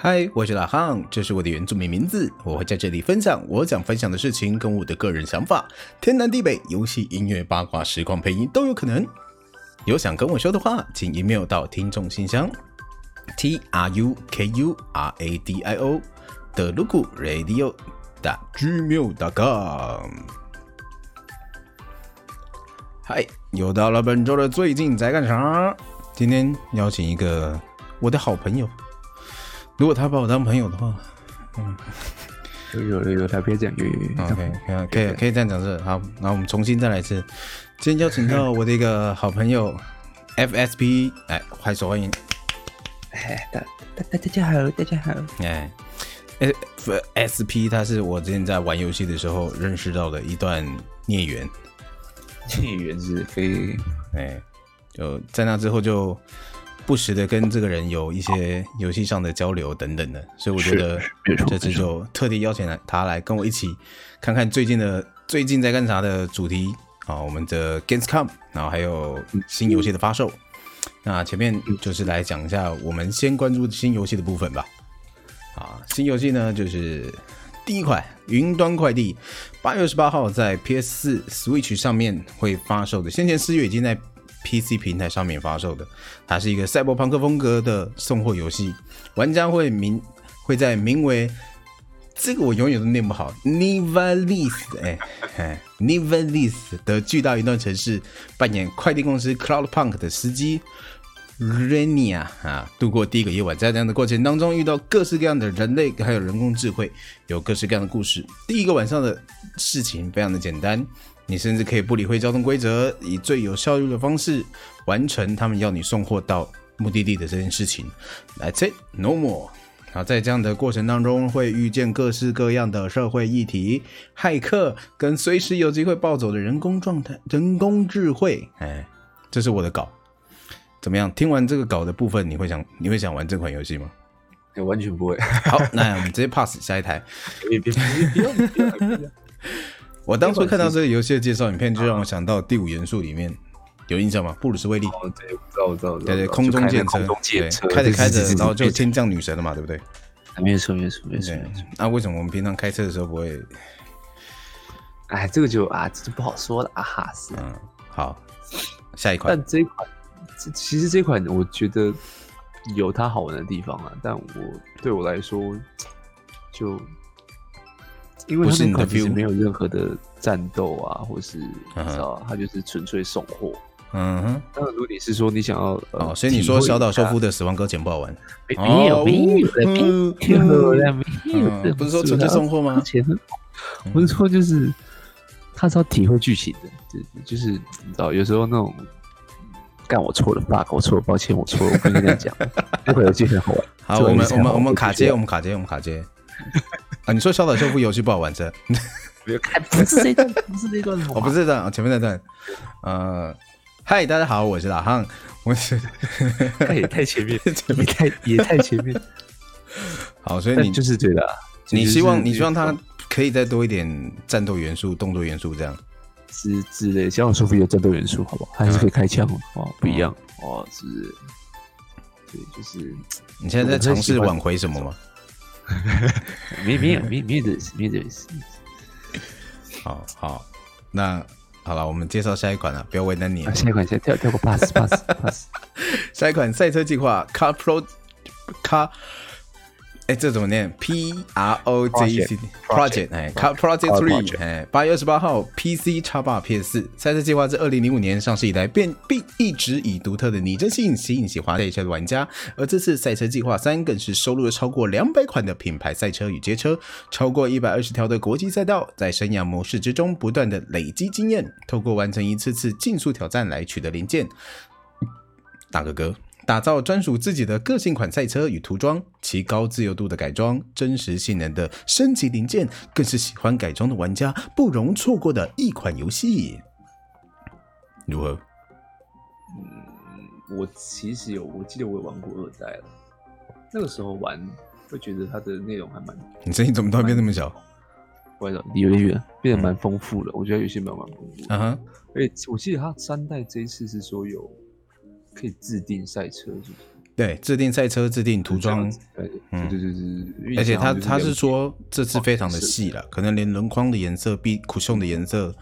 嗨，我是老汉，这是我的原住民名字。我会在这里分享我想分享的事情跟我的个人想法，天南地北，游戏、音乐、八卦、实况、配音都有可能。有想跟我说的话，请 email 到听众信箱 t r u k u r a d i o 的 luku radio 的 gmail dot com。嗨，又到了本周的最近在干啥？今天邀请一个我的好朋友。如果他把我当朋友的话，嗯，有有有他 可以讲粤语，OK，可以可以可以这样讲是好，那我们重新再来一次。今天邀请到我的一个好朋友 FSP，哎，欢手欢迎。哎，大大大家好，大家好。哎，FSP，他是我之前在玩游戏的时候认识到的一段孽缘。孽缘是非，哎，就在那之后就。不时的跟这个人有一些游戏上的交流等等的，所以我觉得这次就特地邀请来他来跟我一起看看最近的最近在干啥的主题啊，我们的 Gamescom，然后还有新游戏的发售。那前面就是来讲一下我们先关注新游戏的部分吧。啊，新游戏呢就是第一款《云端快递》，八月二十八号在 PS 四、Switch 上面会发售的，先前四月已经在。PC 平台上面发售的，它是一个赛博朋克风格的送货游戏。玩家会名会在名为这个我永远都念不好 Nivalis 哎哎 Nivalis 的巨大云端城市扮演快递公司 Cloudpunk 的司机 Rania 啊，度过第一个夜晚。在这样的过程当中，遇到各式各样的人类，还有人工智慧，有各式各样的故事。第一个晚上的事情非常的简单。你甚至可以不理会交通规则，以最有效率的方式完成他们要你送货到目的地的这件事情。That's it, no more。好，在这样的过程当中，会遇见各式各样的社会议题、骇客跟随时有机会暴走的人工状态、人工智慧。哎，这是我的稿，怎么样？听完这个稿的部分，你会想你会想玩这款游戏吗？完全不会。好，那我们直接 pass 下一台。别别别别别！我当初看到这个游戏的介绍影片，就让我想到《第五元素》里面有印象吗？布鲁斯威利，哦，对，我知道，我知道，对对，空中剑车，对，开着开着，然后就天降女神了嘛，对不对？没错，没错，没错。那为什么我们平常开车的时候不会？哎，这个就啊，这就不好说了啊哈。是，嗯，好，下一款。但这一款，其实这款我觉得有它好玩的地方啊，但我对我来说就。因为他那款其实没有任何的战斗啊，或是你知道，他就是纯粹送货。嗯哼。当然，如果你是说你想要哦，所以你说小岛秀夫的《死亡搁浅》不好玩？没有，没有，没有，没有，不是说纯粹送货吗？不是说就是他是要体会剧情的，就就是你知道，有时候那种干我错了，bug 我错了，抱歉我错了，我跟你讲，这款游戏很好玩。好，我们我们我们卡接，我们卡接，我们卡接。啊，你说小岛秀夫游戏不好玩是？不是这段，不是这段，我不是这段啊，前面那段。呃，嗨，大家好，我是老汉，我是，他也太前面，前面太也太前面。好，所以你就是觉得，你希望你希望他可以再多一点战斗元素、动作元素这样，之之类。小岛秀夫有战斗元素，好不好？还是可以开枪哦，不一样哦，是。对，就是你现在在尝试挽回什么吗？没没有没没这事没这事。好好，那好了，我们介绍下一款了，不要为难你。下一款先跳跳过 pass pass pass。下一款赛车计划 Car Pro Car。哎，这怎么念？P R O J E C Project，哎 Project Three，哎，八月二十八号，PC、Xbox、PS 四。赛车计划自二零零五年上市以来，便并一直以独特的拟真性吸引喜欢赛车的玩家。而这次赛车计划三更是收录了超过两百款的品牌赛车与街车，超过一百二十条的国际赛道，在生涯模式之中不断的累积经验，透过完成一次次竞速挑战来取得零件。大哥哥。打造专属自己的个性款赛车与涂装，其高自由度的改装、真实性能的升级零件，更是喜欢改装的玩家不容错过的一款游戏。如何？嗯，我其实有，我记得我有玩过二代了。那个时候玩会觉得它的内容还蛮……你声音怎么突然变那么小？我有点远，变得蛮丰富了。嗯、我觉得游戏蛮蛮丰富。嗯哼，而且我记得它三代这一次是说有。可以制定赛车，是不是？对，制定赛车，制定涂装，对，嗯，对对对，而且他他是说这次非常的细了，可能连轮框的颜色、B 酷炫的颜色，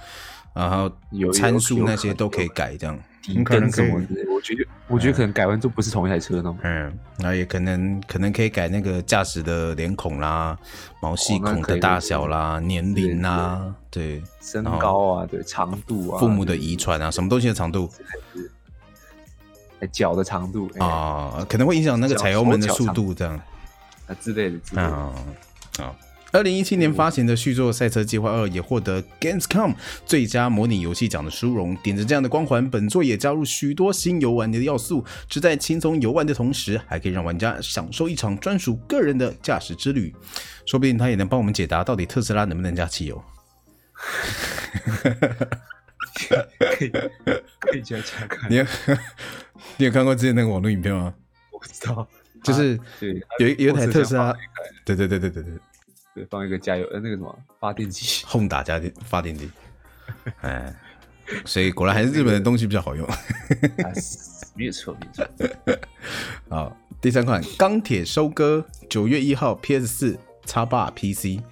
然后参数那些都可以改，这样。你可能什么？我觉得我觉得可能改完就不是同一台车呢。嗯，那也可能可能可以改那个驾驶的脸孔啦、毛细孔的大小啦、年龄啦，对，身高啊，对，长度啊，父母的遗传啊，什么东西的长度？脚的长度啊，可能会影响那个踩油门的速度，这样啊之类的之类的啊。二零一七年发行的续作《赛车计划二》也获得 Gamescom 最佳模拟游戏奖的殊荣。顶着这样的光环，本作也加入许多新游玩的要素，只在轻松游玩的同时，还可以让玩家享受一场专属个人的驾驶之旅。说不定他也能帮我们解答，到底特斯拉能不能加汽油？可以可以加加看。你有 你有看过之前那个网络影片吗？我不知道，就是有有一台特斯拉，对对对对对对。对，放一个加油呃，那个什么发电机，Honda 家电发电机，哎，所以果然还是日本的东西比较好用。没有错，没错。好，第三款《钢铁收割》，九月一号，PS 四、Xbox、PC。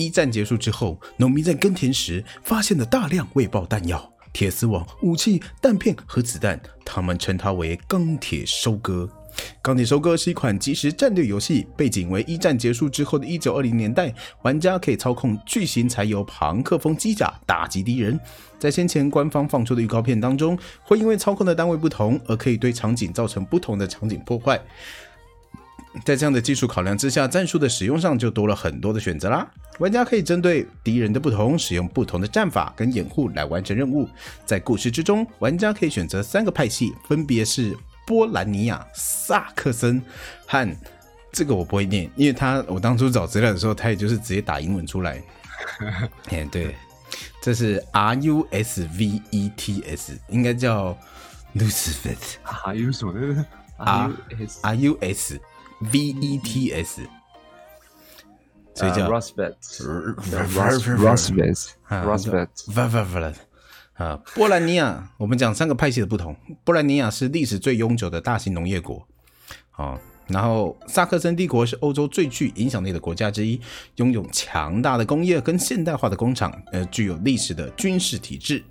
一战结束之后，农民在耕田时发现了大量未爆弹药、铁丝网、武器、弹片和子弹，他们称它为“钢铁收割”。《钢铁收割》是一款即时战略游戏，背景为一战结束之后的一九二零年代。玩家可以操控巨型柴油庞克风机甲打击敌人。在先前官方放出的预告片当中，会因为操控的单位不同而可以对场景造成不同的场景破坏。在这样的技术考量之下，战术的使用上就多了很多的选择啦。玩家可以针对敌人的不同，使用不同的战法跟掩护来完成任务。在故事之中，玩家可以选择三个派系，分别是。波兰尼亚、萨克森和这个我不会念，因为他我当初找资料的时候，他也就是直接打英文出来。哎，对，这是 R U S V E T S，应该叫 Lucifer。R U 什么？R R U S V E T S，所以叫 Rosvet，Rosvet，Rosvet，Rosvet。啊，波兰尼亚，我们讲三个派系的不同。波兰尼亚是历史最悠久的大型农业国，啊，然后萨克森帝国是欧洲最具影响力的国家之一，拥有强大的工业跟现代化的工厂，呃，具有历史的军事体制。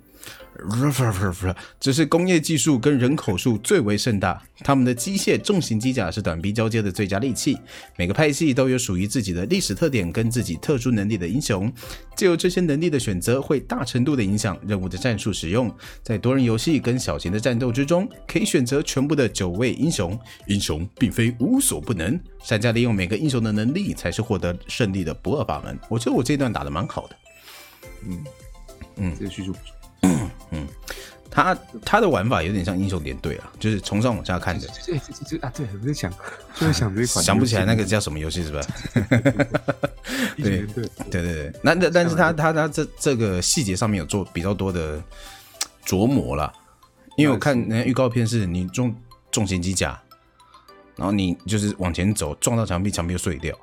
不是不是只是工业技术跟人口数最为盛大，他们的机械重型机甲是短兵交接的最佳利器。每个派系都有属于自己的历史特点跟自己特殊能力的英雄，借由这些能力的选择，会大程度的影响任务的战术使用。在多人游戏跟小型的战斗之中，可以选择全部的九位英雄。英雄并非无所不能，善加利用每个英雄的能力，才是获得胜利的不二法门。我觉得我这段打的蛮好的，嗯嗯，这个叙述不错。嗯，他他的玩法有点像英雄联队啊，就是从上往下看的。对对对啊，对，我在想，就在想这一款，想不起来那个叫什么游戏是吧？对对对对对，那那但是他他他这这个细节上面有做比较多的琢磨了，因为我看那预告片是你重重型机甲，然后你就是往前走撞到墙壁，墙壁就碎掉，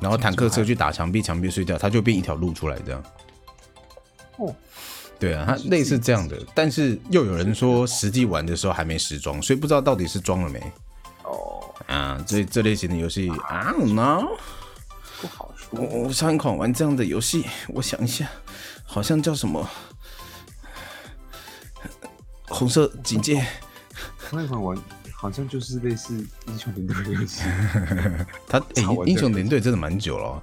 然后坦克车去打墙壁，墙壁碎掉，它就变一条路出来这样。哦。对啊，它类似这样的，但是又有人说实际玩的时候还没实装，所以不知道到底是装了没。哦，啊，这这类型的游戏 don't know，不好说。我我上一款玩这样的游戏，我想一下，好像叫什么？红色警戒。上一款玩好像就是类似英雄联队的游戏。他哎，英雄联队真的蛮久了。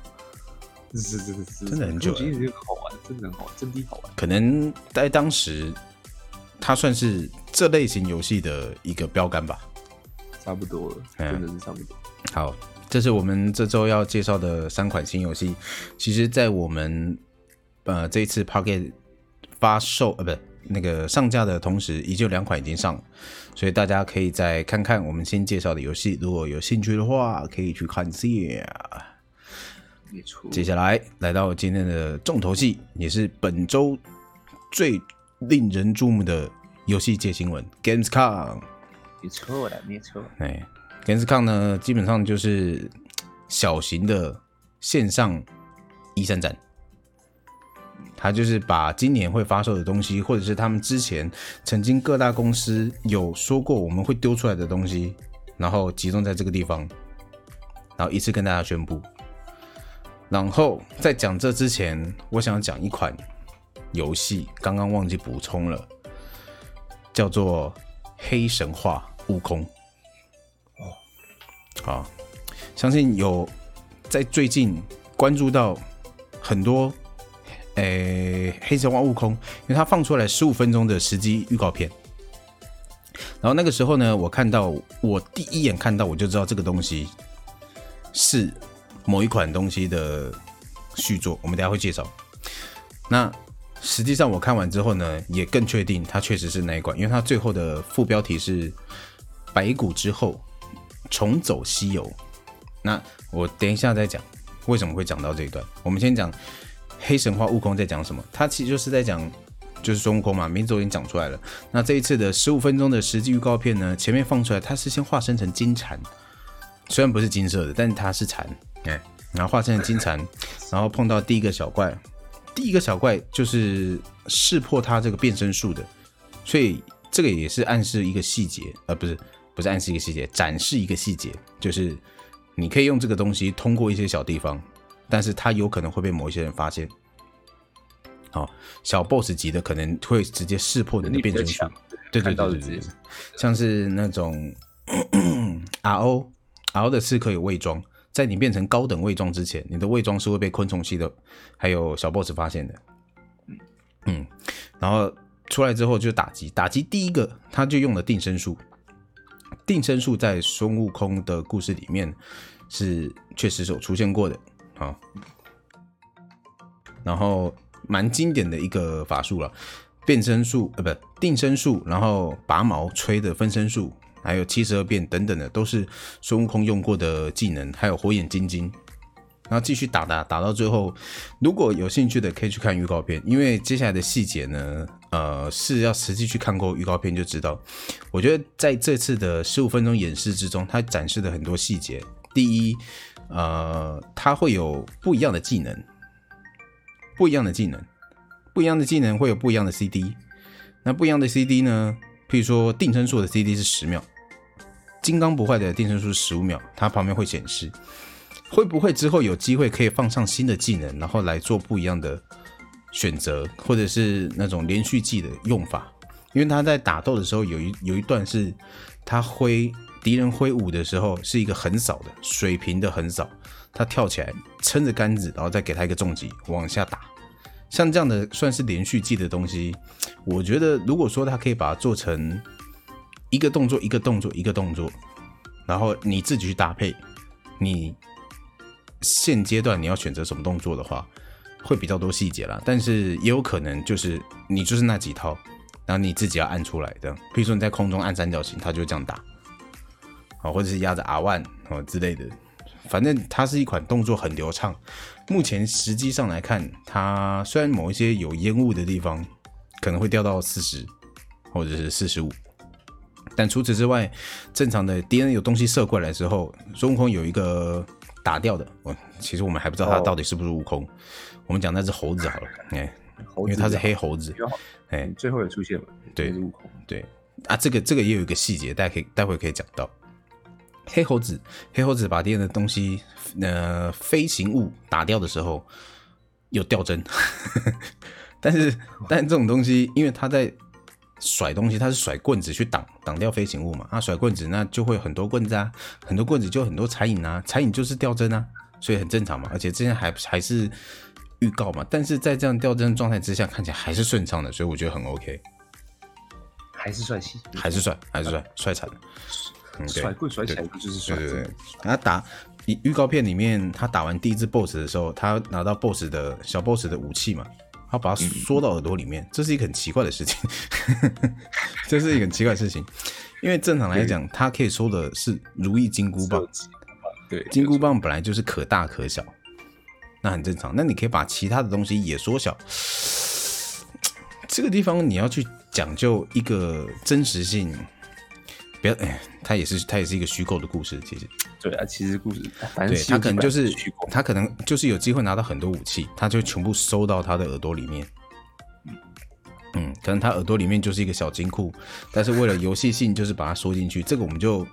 是是是是，真的很久了。其实好玩，真的很好玩，真的好玩。可能在当时，它算是这类型游戏的一个标杆吧。差不多了，真的是差不多。好，这是我们这周要介绍的三款新游戏。其实，在我们呃这一次 Pocket 发售呃不那个上架的同时，已经有两款已经上了，所以大家可以再看看我们新介绍的游戏。如果有兴趣的话，可以去看一下。接下来来到今天的重头戏，也是本周最令人注目的游戏界新闻，Gamescom。没错的，没错。哎，Gamescom 呢，基本上就是小型的线上一三展，它就是把今年会发售的东西，或者是他们之前曾经各大公司有说过我们会丢出来的东西，然后集中在这个地方，然后一次跟大家宣布。然后在讲这之前，我想讲一款游戏，刚刚忘记补充了，叫做《黑神话：悟空》。哦，好，相信有在最近关注到很多，诶，《黑神话：悟空》，因为它放出来十五分钟的实机预告片。然后那个时候呢，我看到，我第一眼看到我就知道这个东西是。某一款东西的续作，我们等下会介绍。那实际上我看完之后呢，也更确定它确实是那一款，因为它最后的副标题是“白骨之后，重走西游”。那我等一下再讲为什么会讲到这一段。我们先讲黑神话悟空在讲什么，它其实就是在讲就是孙悟空嘛，名字都已经讲出来了。那这一次的十五分钟的实际预告片呢，前面放出来，它是先化身成金蝉，虽然不是金色的，但它是蝉。哎，然后化身金蝉，然后碰到第一个小怪，第一个小怪就是识破他这个变身术的，所以这个也是暗示一个细节，呃，不是，不是暗示一个细节，展示一个细节，就是你可以用这个东西通过一些小地方，但是它有可能会被某一些人发现。好，小 boss 级的可能会直接识破你的变身术，对对对对对，像是那种 RO RO 的刺客有伪装。在你变成高等伪装之前，你的伪装是会被昆虫系的还有小 boss 发现的。嗯，然后出来之后就打击，打击第一个他就用了定身术。定身术在孙悟空的故事里面是确实是有出现过的啊。然后蛮经典的一个法术了，变身术呃不定身术，然后拔毛吹的分身术。还有七十二变等等的，都是孙悟空用过的技能，还有火眼金睛，然后继续打打打到最后，如果有兴趣的可以去看预告片，因为接下来的细节呢，呃，是要实际去看过预告片就知道。我觉得在这次的十五分钟演示之中，它展示的很多细节，第一，呃，它会有不一样的技能，不一样的技能，不一样的技能会有不一样的 CD，那不一样的 CD 呢？譬如说定身术的 CD 是十秒，金刚不坏的定身术是十五秒，它旁边会显示，会不会之后有机会可以放上新的技能，然后来做不一样的选择，或者是那种连续技的用法？因为他在打斗的时候有一有一段是他挥敌人挥舞的时候是一个横扫的水平的横扫，他跳起来撑着杆子，然后再给他一个重击往下打。像这样的算是连续技的东西，我觉得如果说他可以把它做成一个动作一个动作一个动作，然后你自己去搭配，你现阶段你要选择什么动作的话，会比较多细节啦。但是也有可能就是你就是那几套，然后你自己要按出来的。比如说你在空中按三角形，它就这样打，啊，或者是压着 R one 啊之类的。反正它是一款动作很流畅。目前实际上来看，它虽然某一些有烟雾的地方可能会掉到四十或者是四十五，但除此之外，正常的敌人有东西射过来之后，孙悟空有一个打掉的。我其实我们还不知道他到底是不是悟空，哦、我们讲那只猴子好了，哎，因为它是黑猴子，哎，最后也出现了，对，悟空，对啊，这个这个也有一个细节，大家可以待会可以讲到。黑猴子，黑猴子把敌人的东西，呃，飞行物打掉的时候，有掉帧。但是，但这种东西，因为他在甩东西，他是甩棍子去挡挡掉飞行物嘛。他甩棍子，那就会很多棍子啊，很多棍子就很多残影啊，残影就是掉帧啊，所以很正常嘛。而且之前还还是预告嘛，但是在这样掉帧状态之下，看起来还是顺畅的，所以我觉得很 OK，还是帅气，还是帅，还是帅，帅惨了。甩棍甩起来就是甩，对对对。他打预预告片里面，他打完第一只 BOSS 的时候，他拿到 BOSS 的小 BOSS 的武器嘛，他把它缩到耳朵里面，这是一个很奇怪的事情，这是一个很奇怪的事情，因为正常来讲，他可以说的是如意金箍棒，对，金箍棒本来就是可大可小，那很正常。那你可以把其他的东西也缩小，这个地方你要去讲究一个真实性。不要，哎，他也是，他也是一个虚构的故事，其实。对啊，其实故事，对他可能就是，他可能就是有机会拿到很多武器，他就全部收到他的耳朵里面。嗯，可能他耳朵里面就是一个小金库，但是为了游戏性，就是把它缩进去。这个我们就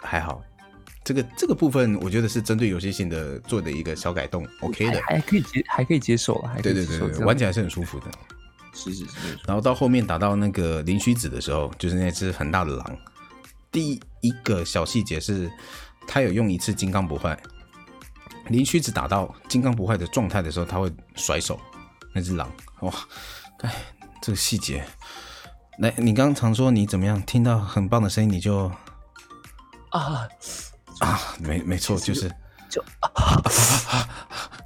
还好，这个这个部分我觉得是针对游戏性的做的一个小改动，OK 的，还可以接，还可以接受了，还可以接受，对对对，玩起来是很舒服的。是是是。然后到后面打到那个灵虚子的时候，就是那只很大的狼。第一个小细节是，他有用一次金刚不坏。灵虚子打到金刚不坏的状态的时候，他会甩手，那只狼，哇，哎。这个细节，来，你刚刚常说你怎么样？听到很棒的声音你就啊啊，没没错，就是就啊啊！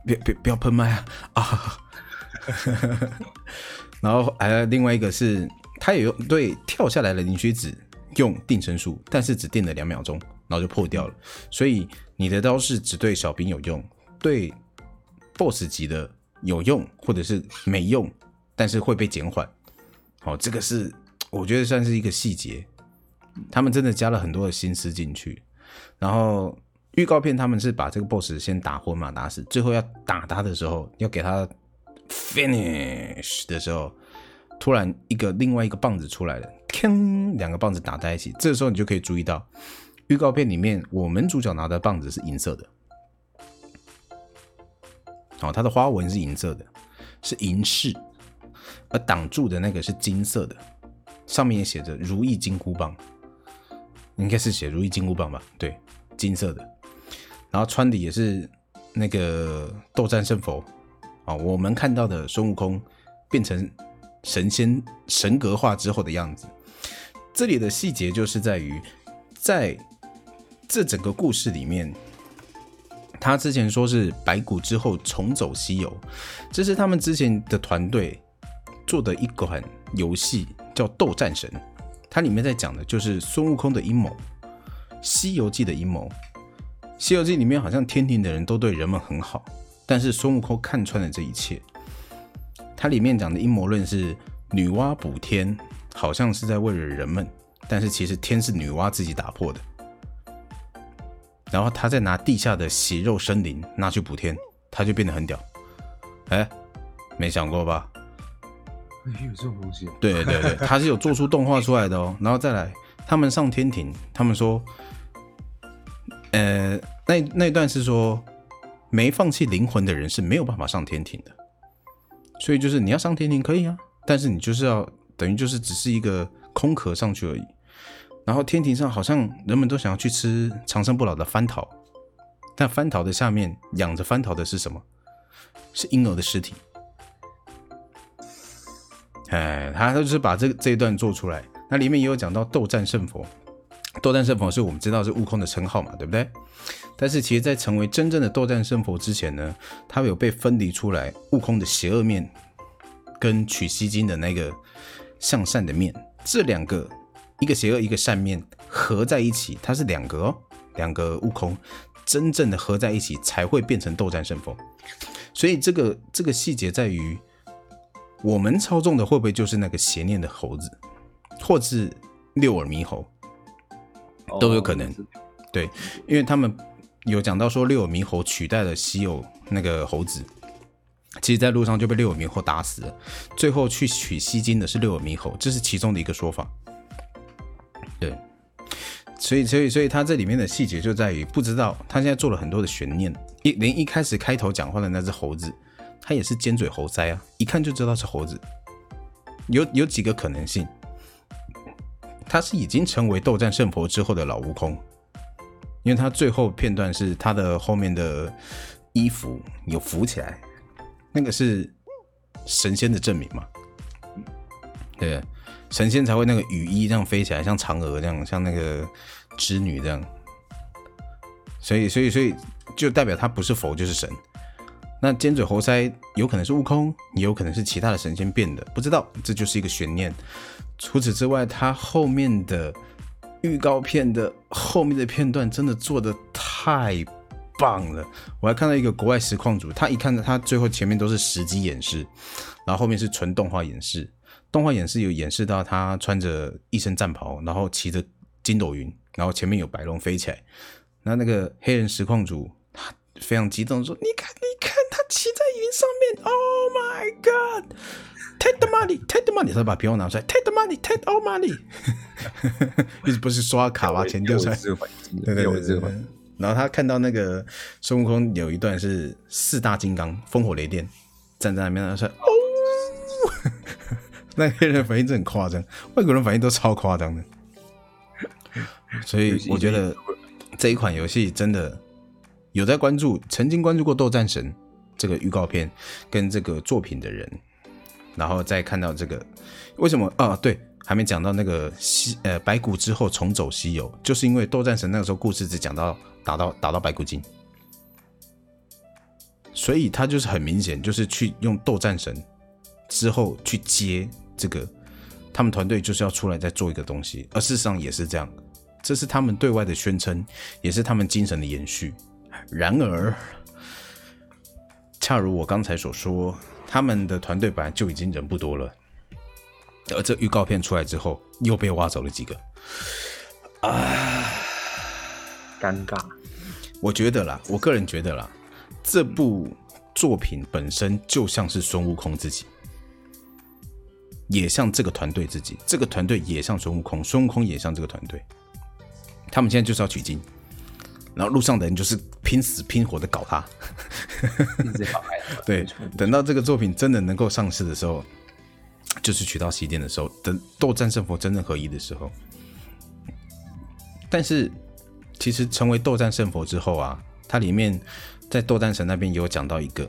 别别不要喷麦啊啊！然后还有另外一个是，他也用对跳下来的灵虚子用定身术，但是只定了两秒钟，然后就破掉了。所以你的刀是只对小兵有用，对 BOSS 级的有用，或者是没用。但是会被减缓，好，这个是我觉得算是一个细节，他们真的加了很多的心思进去。然后预告片他们是把这个 boss 先打昏嘛，打死，最后要打他的时候，要给他 finish 的时候，突然一个另外一个棒子出来了，锵，两个棒子打在一起，这时候你就可以注意到，预告片里面我们主角拿的棒子是银色的，好，它的花纹是银色的，是银饰。而挡住的那个是金色的，上面也写着“如意金箍棒”，应该是写“如意金箍棒”吧？对，金色的。然后穿的也是那个斗战胜佛啊，我们看到的孙悟空变成神仙神格化之后的样子。这里的细节就是在于，在这整个故事里面，他之前说是白骨之后重走西游，这是他们之前的团队。做的一款游戏叫《斗战神》，它里面在讲的就是孙悟空的阴谋，《西游记》的阴谋。《西游记》里面好像天庭的人都对人们很好，但是孙悟空看穿了这一切。它里面讲的阴谋论是女娲补天，好像是在为了人们，但是其实天是女娲自己打破的。然后他再拿地下的血肉生灵拿去补天，他就变得很屌。哎，没想过吧？有这种东西？对对对，他 是有做出动画出来的哦。然后再来，他们上天庭，他们说，呃，那那段是说，没放弃灵魂的人是没有办法上天庭的。所以就是你要上天庭可以啊，但是你就是要等于就是只是一个空壳上去而已。然后天庭上好像人们都想要去吃长生不老的蟠桃，但蟠桃的下面养着蟠桃的是什么？是婴儿的尸体。哎，他就是把这这一段做出来。那里面也有讲到斗战胜佛，斗战胜佛是我们知道是悟空的称号嘛，对不对？但是其实，在成为真正的斗战胜佛之前呢，他有被分离出来，悟空的邪恶面跟取西经的那个向善的面，这两个一个邪恶一个善面合在一起，它是两个哦，两个悟空真正的合在一起才会变成斗战胜佛。所以这个这个细节在于。我们操纵的会不会就是那个邪念的猴子，或是六耳猕猴，都有可能。对，因为他们有讲到说六耳猕猴取代了稀有那个猴子，其实在路上就被六耳猕猴打死了。最后去取西经的是六耳猕猴，这是其中的一个说法。对，所以所以所以他这里面的细节就在于不知道他现在做了很多的悬念，一连一开始开头讲话的那只猴子。他也是尖嘴猴腮啊，一看就知道是猴子。有有几个可能性，他是已经成为斗战胜佛之后的老悟空，因为他最后片段是他的后面的衣服有浮起来，那个是神仙的证明嘛？对，神仙才会那个羽衣这样飞起来，像嫦娥这样，像那个织女这样。所以，所以，所以就代表他不是佛就是神。那尖嘴猴腮有可能是悟空，也有可能是其他的神仙变的，不知道，这就是一个悬念。除此之外，他后面的预告片的后面的片段真的做的太棒了。我还看到一个国外实况组，他一看到他最后前面都是实机演示，然后后面是纯动画演示。动画演示有演示到他穿着一身战袍，然后骑着筋斗云，然后前面有白龙飞起来。那那个黑人实况组他非常激动说：“你看，你看。”他骑在云上面，Oh my God！，take the money，take the money，他把皮包拿出来，take the money，take all money，一直不是刷卡把钱丢出来，对对对对对。然后他看到那个孙悟空有一段是四大金刚烽火雷电站在那边，他说哦，那黑人反应真很夸张，外国人反应都超夸张的。所以我觉得这一款游戏真的有在关注，曾经关注过《斗战神》这个预告片跟这个作品的人，然后再看到这个，为什么啊？对，还没讲到那个西呃白骨之后重走西游，就是因为《斗战神》那个时候故事只讲到。打到打到白骨精，所以他就是很明显，就是去用斗战神之后去接这个，他们团队就是要出来再做一个东西，而事实上也是这样，这是他们对外的宣称，也是他们精神的延续。然而，恰如我刚才所说，他们的团队本来就已经人不多了，而这预告片出来之后，又被挖走了几个，啊，尴尬。我觉得啦，我个人觉得啦，这部作品本身就像是孙悟空自己，也像这个团队自己，这个团队也像孙悟空，孙悟空也像这个团队。他们现在就是要取经，然后路上的人就是拼死拼活的搞他。对，等到这个作品真的能够上市的时候，就是取到西天的时候，等斗战胜佛真正合一的时候。但是。其实成为斗战胜佛之后啊，它里面在斗战神那边也有讲到一个，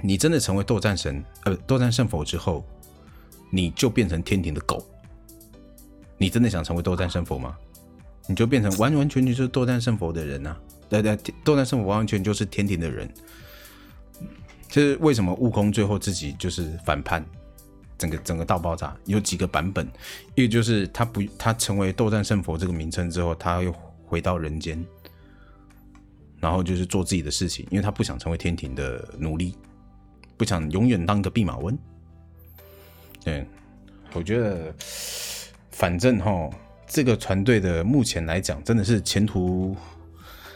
你真的成为斗战神呃斗战胜佛之后，你就变成天庭的狗。你真的想成为斗战胜佛吗？你就变成完完全全是斗战胜佛的人啊！对对，斗战胜佛完完全就是天庭的人。其实为什么悟空最后自己就是反叛，整个整个大爆炸有几个版本，一个就是他不他成为斗战胜佛这个名称之后，他又。回到人间，然后就是做自己的事情，因为他不想成为天庭的奴隶，不想永远当个弼马温。对，我觉得反正哈，这个团队的目前来讲，真的是前途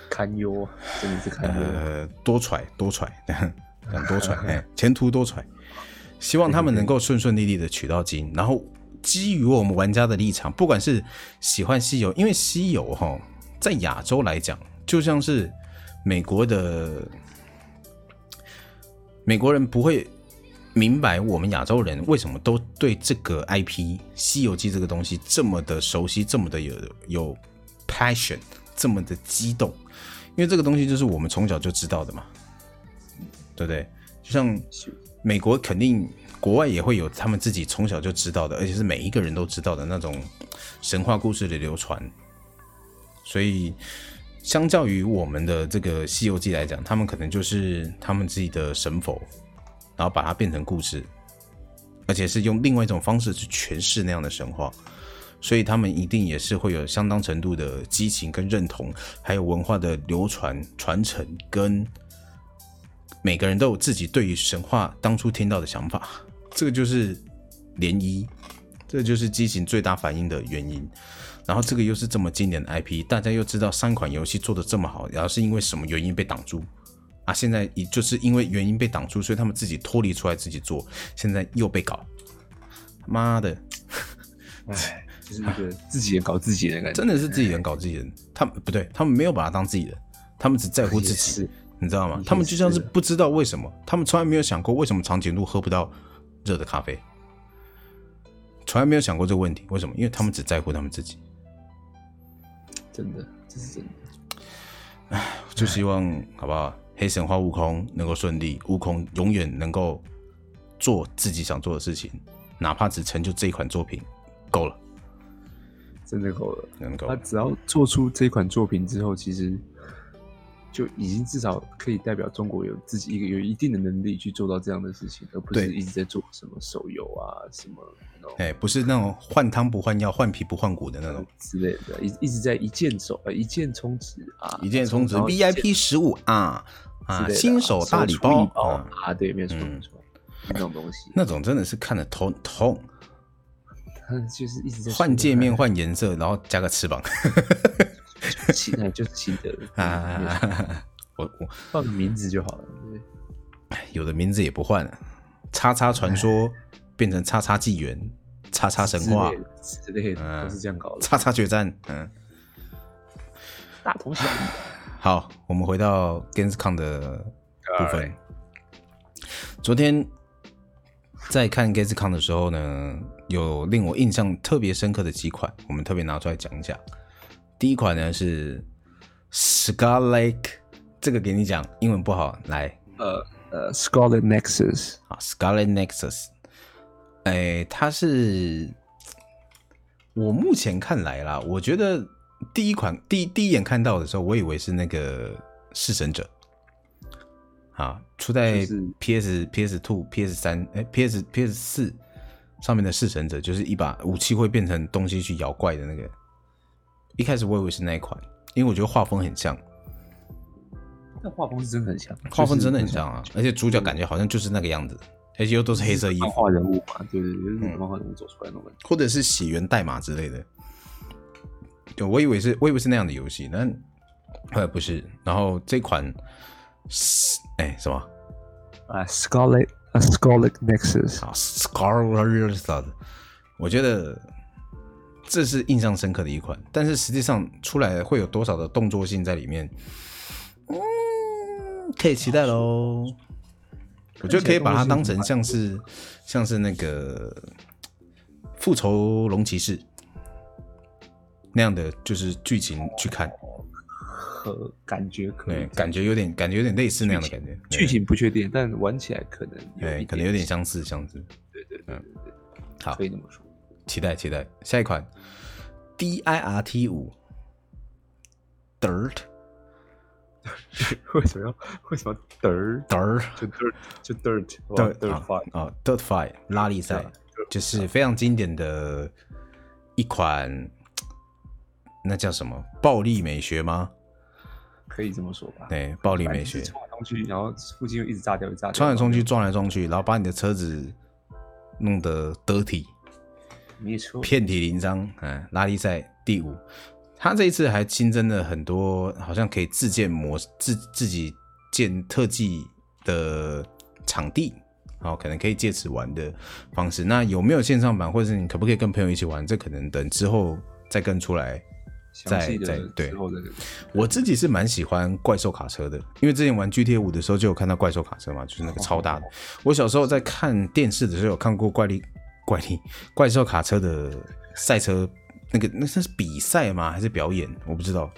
堪忧，真的是堪忧。呃，多舛多舛，很多舛，哎，前途多舛。希望他们能够顺顺利利的取到经，然后基于我们玩家的立场，不管是喜欢西游，因为西游哈。在亚洲来讲，就像是美国的美国人不会明白我们亚洲人为什么都对这个 IP《西游记》这个东西这么的熟悉，这么的有有 passion，这么的激动，因为这个东西就是我们从小就知道的嘛，对不对？就像美国肯定国外也会有他们自己从小就知道的，而且是每一个人都知道的那种神话故事的流传。所以，相较于我们的这个《西游记》来讲，他们可能就是他们自己的神佛，然后把它变成故事，而且是用另外一种方式去诠释那样的神话，所以他们一定也是会有相当程度的激情跟认同，还有文化的流传传承，跟每个人都有自己对于神话当初听到的想法，这个就是涟漪，这个就是激情最大反应的原因。然后这个又是这么经典的 IP，大家又知道三款游戏做的这么好，然后是因为什么原因被挡住啊？现在也就是因为原因被挡住，所以他们自己脱离出来自己做，现在又被搞，妈的！哎，就是那个自己人搞自己人，真的是自己人搞自己人。他们不对，他们没有把他当自己人，他们只在乎自己，你知道吗？他们就像是不知道为什么，他们从来没有想过为什么长颈鹿喝不到热的咖啡，从来没有想过这个问题，为什么？因为他们只在乎他们自己。真的，这是真的。唉，就希望好不好？黑神话悟空能够顺利，悟空永远能够做自己想做的事情，哪怕只成就这一款作品，够了，真的够了，能够。他只要做出这款作品之后，其实。就已经至少可以代表中国有自己一个有一定的能力去做到这样的事情，而不是一直在做什么手游啊什么。哎、欸，不是那种换汤不换药、换皮不换骨的那种之类的，一一直在一键手呃一键充值啊，一键充值 VIP 十五啊啊新手大礼包啊，啊对，没错没错，那种东西，那种真的是看得头痛。他 就是一直在换界面、换颜色，然后加个翅膀。新的就是新的 啊！我我换个名字就好了。有的名字也不换了，叉叉传说变成叉叉纪元、叉叉神话之类的，都是这样搞的。叉叉决战，嗯，大同小异。好，我们回到 Gamescom 的部分。Right. 昨天在看 Gamescom 的时候呢，有令我印象特别深刻的几款，我们特别拿出来讲一讲。第一款呢是 Scarlet，这个给你讲，英文不好，来，呃呃，Scarlet Nexus 啊，Scarlet Nexus，哎，它是我目前看来啦，我觉得第一款第第一眼看到的时候，我以为是那个弑神者。啊，出在 PS、PS Two、PS 三，哎，PS、PS 四上面的弑神者，就是一把武器会变成东西去咬怪的那个。一开始我以为是那一款，因为我觉得画风很像。那画风是真的很像，画风真的很像啊！而且主角感觉好像就是那个样子，而且又都是黑色衣服。漫画人物嘛，对对对，就是漫画人物走出来那种。或者是血缘代码之类的。对，我以为是，我以为是那样的游戏，但后来不是。然后这款。是哎，什么啊？Scarlet 啊，Scarlet Nexus 啊，Scarlet，我觉得这是印象深刻的一款，但是实际上出来会有多少的动作性在里面？嗯，可以期待喽。我觉得可以把它当成像是像是那个复仇龙骑士那样的，就是剧情去看。和感觉可能感觉有点感觉有点类似那样的感觉，剧情不确定，但玩起来可能对，可能有点相似相似。对对对对对，好，可以这么说。期待期待下一款。DIRT 五。Dirt，为什么要为什么 Dirt Dirt 就 Dirt 就 Dirt Dirt Five 啊 Dirt Five 拉力赛，就是非常经典的一款，那叫什么？暴力美学吗？可以这么说吧。对，暴力美学。冲来冲去，然后附近又一直炸掉，一炸掉。冲来冲去，撞来撞去，然后把你的车子弄得 dirty，没错，遍体鳞伤。嗯，拉力赛第五，他这一次还新增了很多，好像可以自建模自自己建特技的场地，好，可能可以借此玩的方式。那有没有线上版，或者是你可不可以跟朋友一起玩？这可能等之后再跟出来。再再对，我自己是蛮喜欢怪兽卡车的，因为之前玩 GTA 五的时候就有看到怪兽卡车嘛，就是那个超大的。我小时候在看电视的时候有看过怪力怪力怪兽卡车的赛车，那个那是比赛吗？还是表演？我不知道。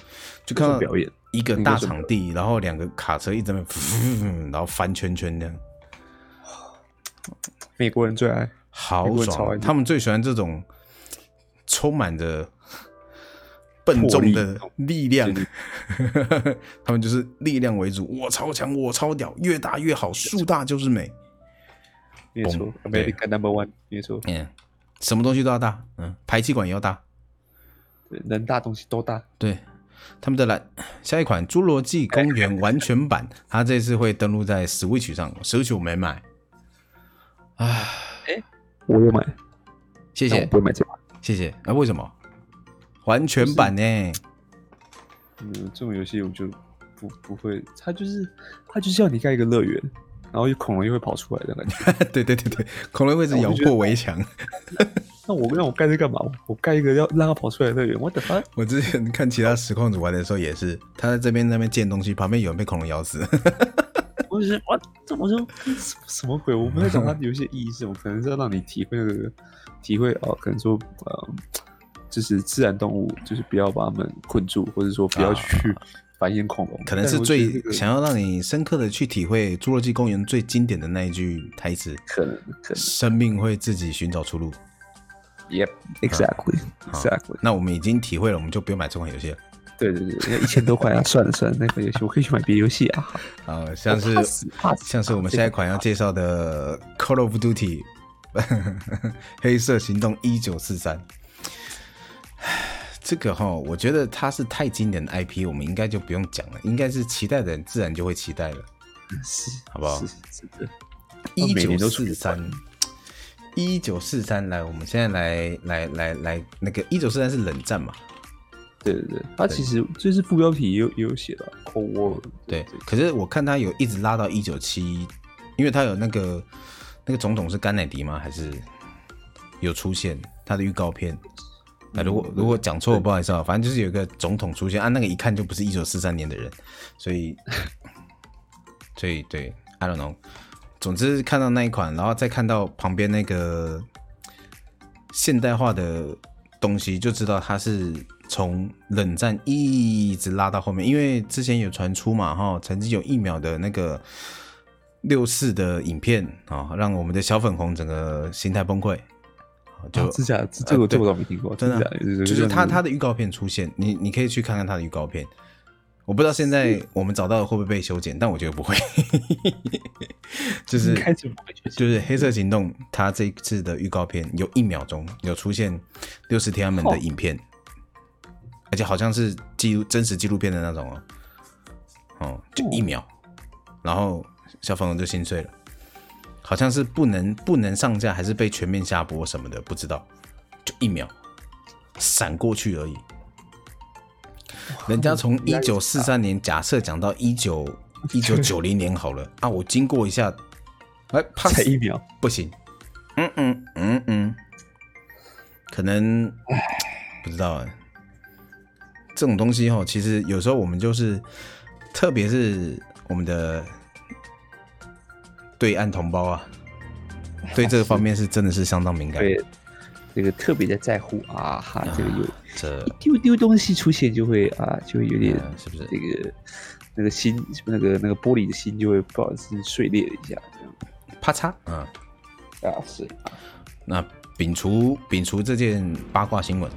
就看到表演一个大场地，然后两个卡车一直在那，然后翻圈圈这样。美国人最爱，好爽！他们最喜欢这种充满着。笨重的力量，他们就是力量为主。我超强，我超屌，越大越好，树大就是美。没错，America Number One，没错。嗯，什么东西都要大，嗯，排气管也要大，对，能大东西都大。对，他们的来下一款《侏罗纪公园》完全版，它这次会登录在 Switch 上，Switch 我没买。啊，哎，我有买，谢谢，不会买这款，谢谢。啊，为什么？完全版呢？嗯，这种游戏我就不不会，它就是它就是要你盖一个乐园，然后有恐龙又会跑出来的感觉。对对对对，恐龙会一直咬破围墙。那我让我盖这干嘛？我盖一个要让它跑出来的乐园，我的妈！我之前看其他实况组玩的时候也是，他在这边那边建东西，旁边有人被恐龙咬死。我就是我怎么说什么鬼？我不太懂它游戏的意义是什么，可能是要让你体会那个体会哦，可能说呃。就是自然动物，就是不要把它们困住，或者说不要去繁衍恐龙。可能是最想要让你深刻的去体会《侏罗纪公园》最经典的那一句台词。可能，可能。生命会自己寻找出路。Yep, exactly, exactly。那我们已经体会了，我们就不用买这款游戏了。对对对，要 一千多块啊！算了算了，那款游戏我可以去买别游戏啊。好，像是像是我们下一款要介绍的《Call of Duty》黑色行动一九四三。这个哈，我觉得它是太经典的 IP，我们应该就不用讲了。应该是期待的人自然就会期待了，是，好不好？是是的。一九四三，一九四三，来，我们现在来来来来，那个一九四三是冷战嘛？对对对，它其实就是副标题也有也有写了 Cold War。对，可是我看它有一直拉到一九七，因为它有那个那个总统是甘乃迪吗？还是有出现他的预告片？那、嗯、如果如果讲错，不好意思啊，反正就是有一个总统出现啊，那个一看就不是一九四三年的人，所以 所以对，I don't know。总之看到那一款，然后再看到旁边那个现代化的东西，就知道它是从冷战一直拉到后面，因为之前有传出嘛，哈，曾经有一秒的那个六四的影片啊，让我们的小粉红整个心态崩溃。就之前这个这个我没听过，真的就是他他的预告片出现，你你可以去看看他的预告片。我不知道现在我们找到的会不会被修剪，但我觉得不会。就是就是黑色行动，他这一次的预告片有一秒钟有出现六十天安门的影片，而且好像是记录真实纪录片的那种哦，哦，就一秒，然后小粉红就心碎了。好像是不能不能上架，还是被全面下播什么的，不知道。就一秒闪过去而已。人家从一九四三年假设讲到一九一九九零年好了 啊，我经过一下，哎，才一秒不行。嗯嗯嗯嗯，可能不知道啊。这种东西哈，其实有时候我们就是，特别是我们的。对岸同胞啊，对这个方面是真的是相当敏感，对这个特别的在乎啊哈，啊这个有这一丢丢东西出现就会啊，就会有点是不是？这个那个心那个那个玻璃的心就会不好意思碎裂了一下，这样啪嚓啊。啊是啊，那摒除摒除这件八卦新闻，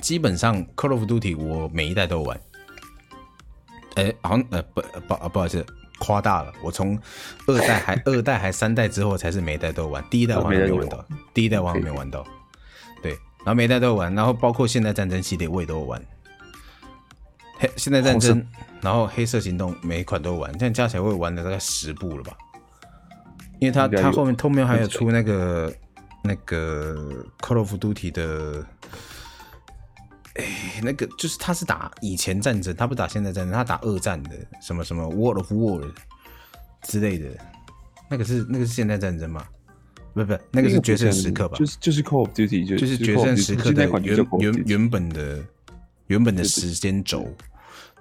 基本上 Call of Duty 我每一代都有玩，哎，好像呃不不不好意思。夸大了，我从二代还 二代还三代之后才是每一代都玩，第一代我还没玩到，第一代我还没玩到，对，然后每一代都有玩，然后包括现代战争系列我也都有玩，黑现代战争，然后黑色行动每一款都有玩，这样加起来我也玩了大概十部了吧，因为他他后面后面还有出那个那个 Call of Duty 的。哎，那个就是他是打以前战争，他不打现在战争，他打二战的什么什么 World of War 之类的，那个是那个是现代战争吗？不不，那个是决胜时刻吧？就是就是 Call of Duty 就就是决胜时刻的原原原本的原本的时间轴，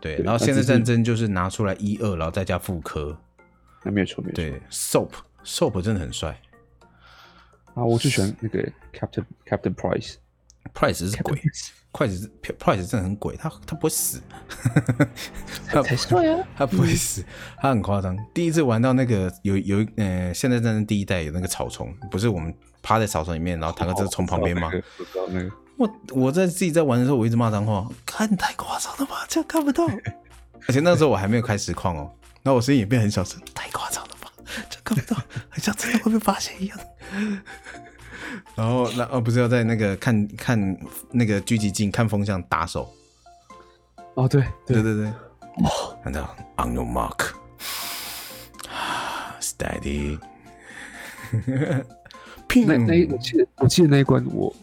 对，然后现在战争就是拿出来一二，然后再加副科，那没有错没有错。对，Soap Soap 真的很帅啊，我最喜欢那个 Captain Captain Price，Price 是鬼。Price Price 真的很鬼，他他不会死，他才帅啊！他不会死，他很夸张。第一次玩到那个有有呃，现在战争第一代有那个草丛，不是我们趴在草丛里面，然后坦克车从旁边吗？我我在自己在玩的时候，我一直骂脏话，看太夸张了吧，这样看不到。而且那时候我还没有开实况哦，然后我声音也变很小声，太夸张了吧，这看不到，好像真的会被发现一样。然后那哦，不是要在那个看看那个狙击镜看风向打手哦，对对对对，看到 on your mark，steady。那那我记得我记得那一关我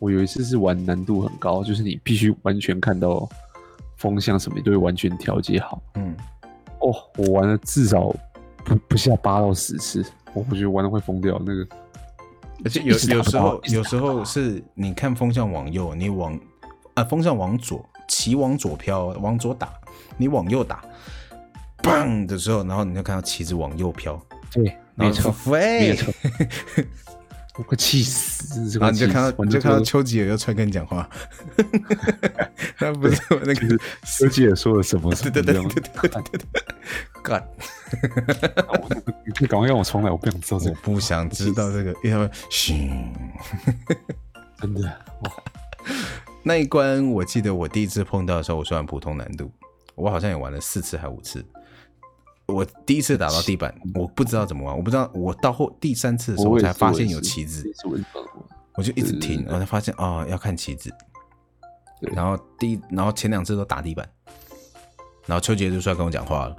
我有一次是玩难度很高，就是你必须完全看到风向什么你都会完全调节好。嗯，哦，我玩了至少不不下八到十次，我我觉得玩的会疯掉那个。而且有有时候有时候是你看风向往右，你往啊风向往左，旗往左飘，往左打，你往右打，砰的时候，然后你就看到旗子往右飘，对，没错，没错，我快气死！然后你就看到你就看到丘吉尔又出来跟你讲话，他不是那个丘吉尔说了什么？对对对对对对对，God。你赶快让我重来，我不想知道这个。我不想知道这个，因为嘘，真的。那一关我记得我第一次碰到的时候，我是玩普通难度，我好像也玩了四次还五次。我第一次打到地板，我不知道怎么玩，我不知道。我到后第三次的时候，我才发现有棋子，我就一直停，我才发现哦，要看棋子。然后第然后前两次都打地板，然后丘杰就出来跟我讲话了。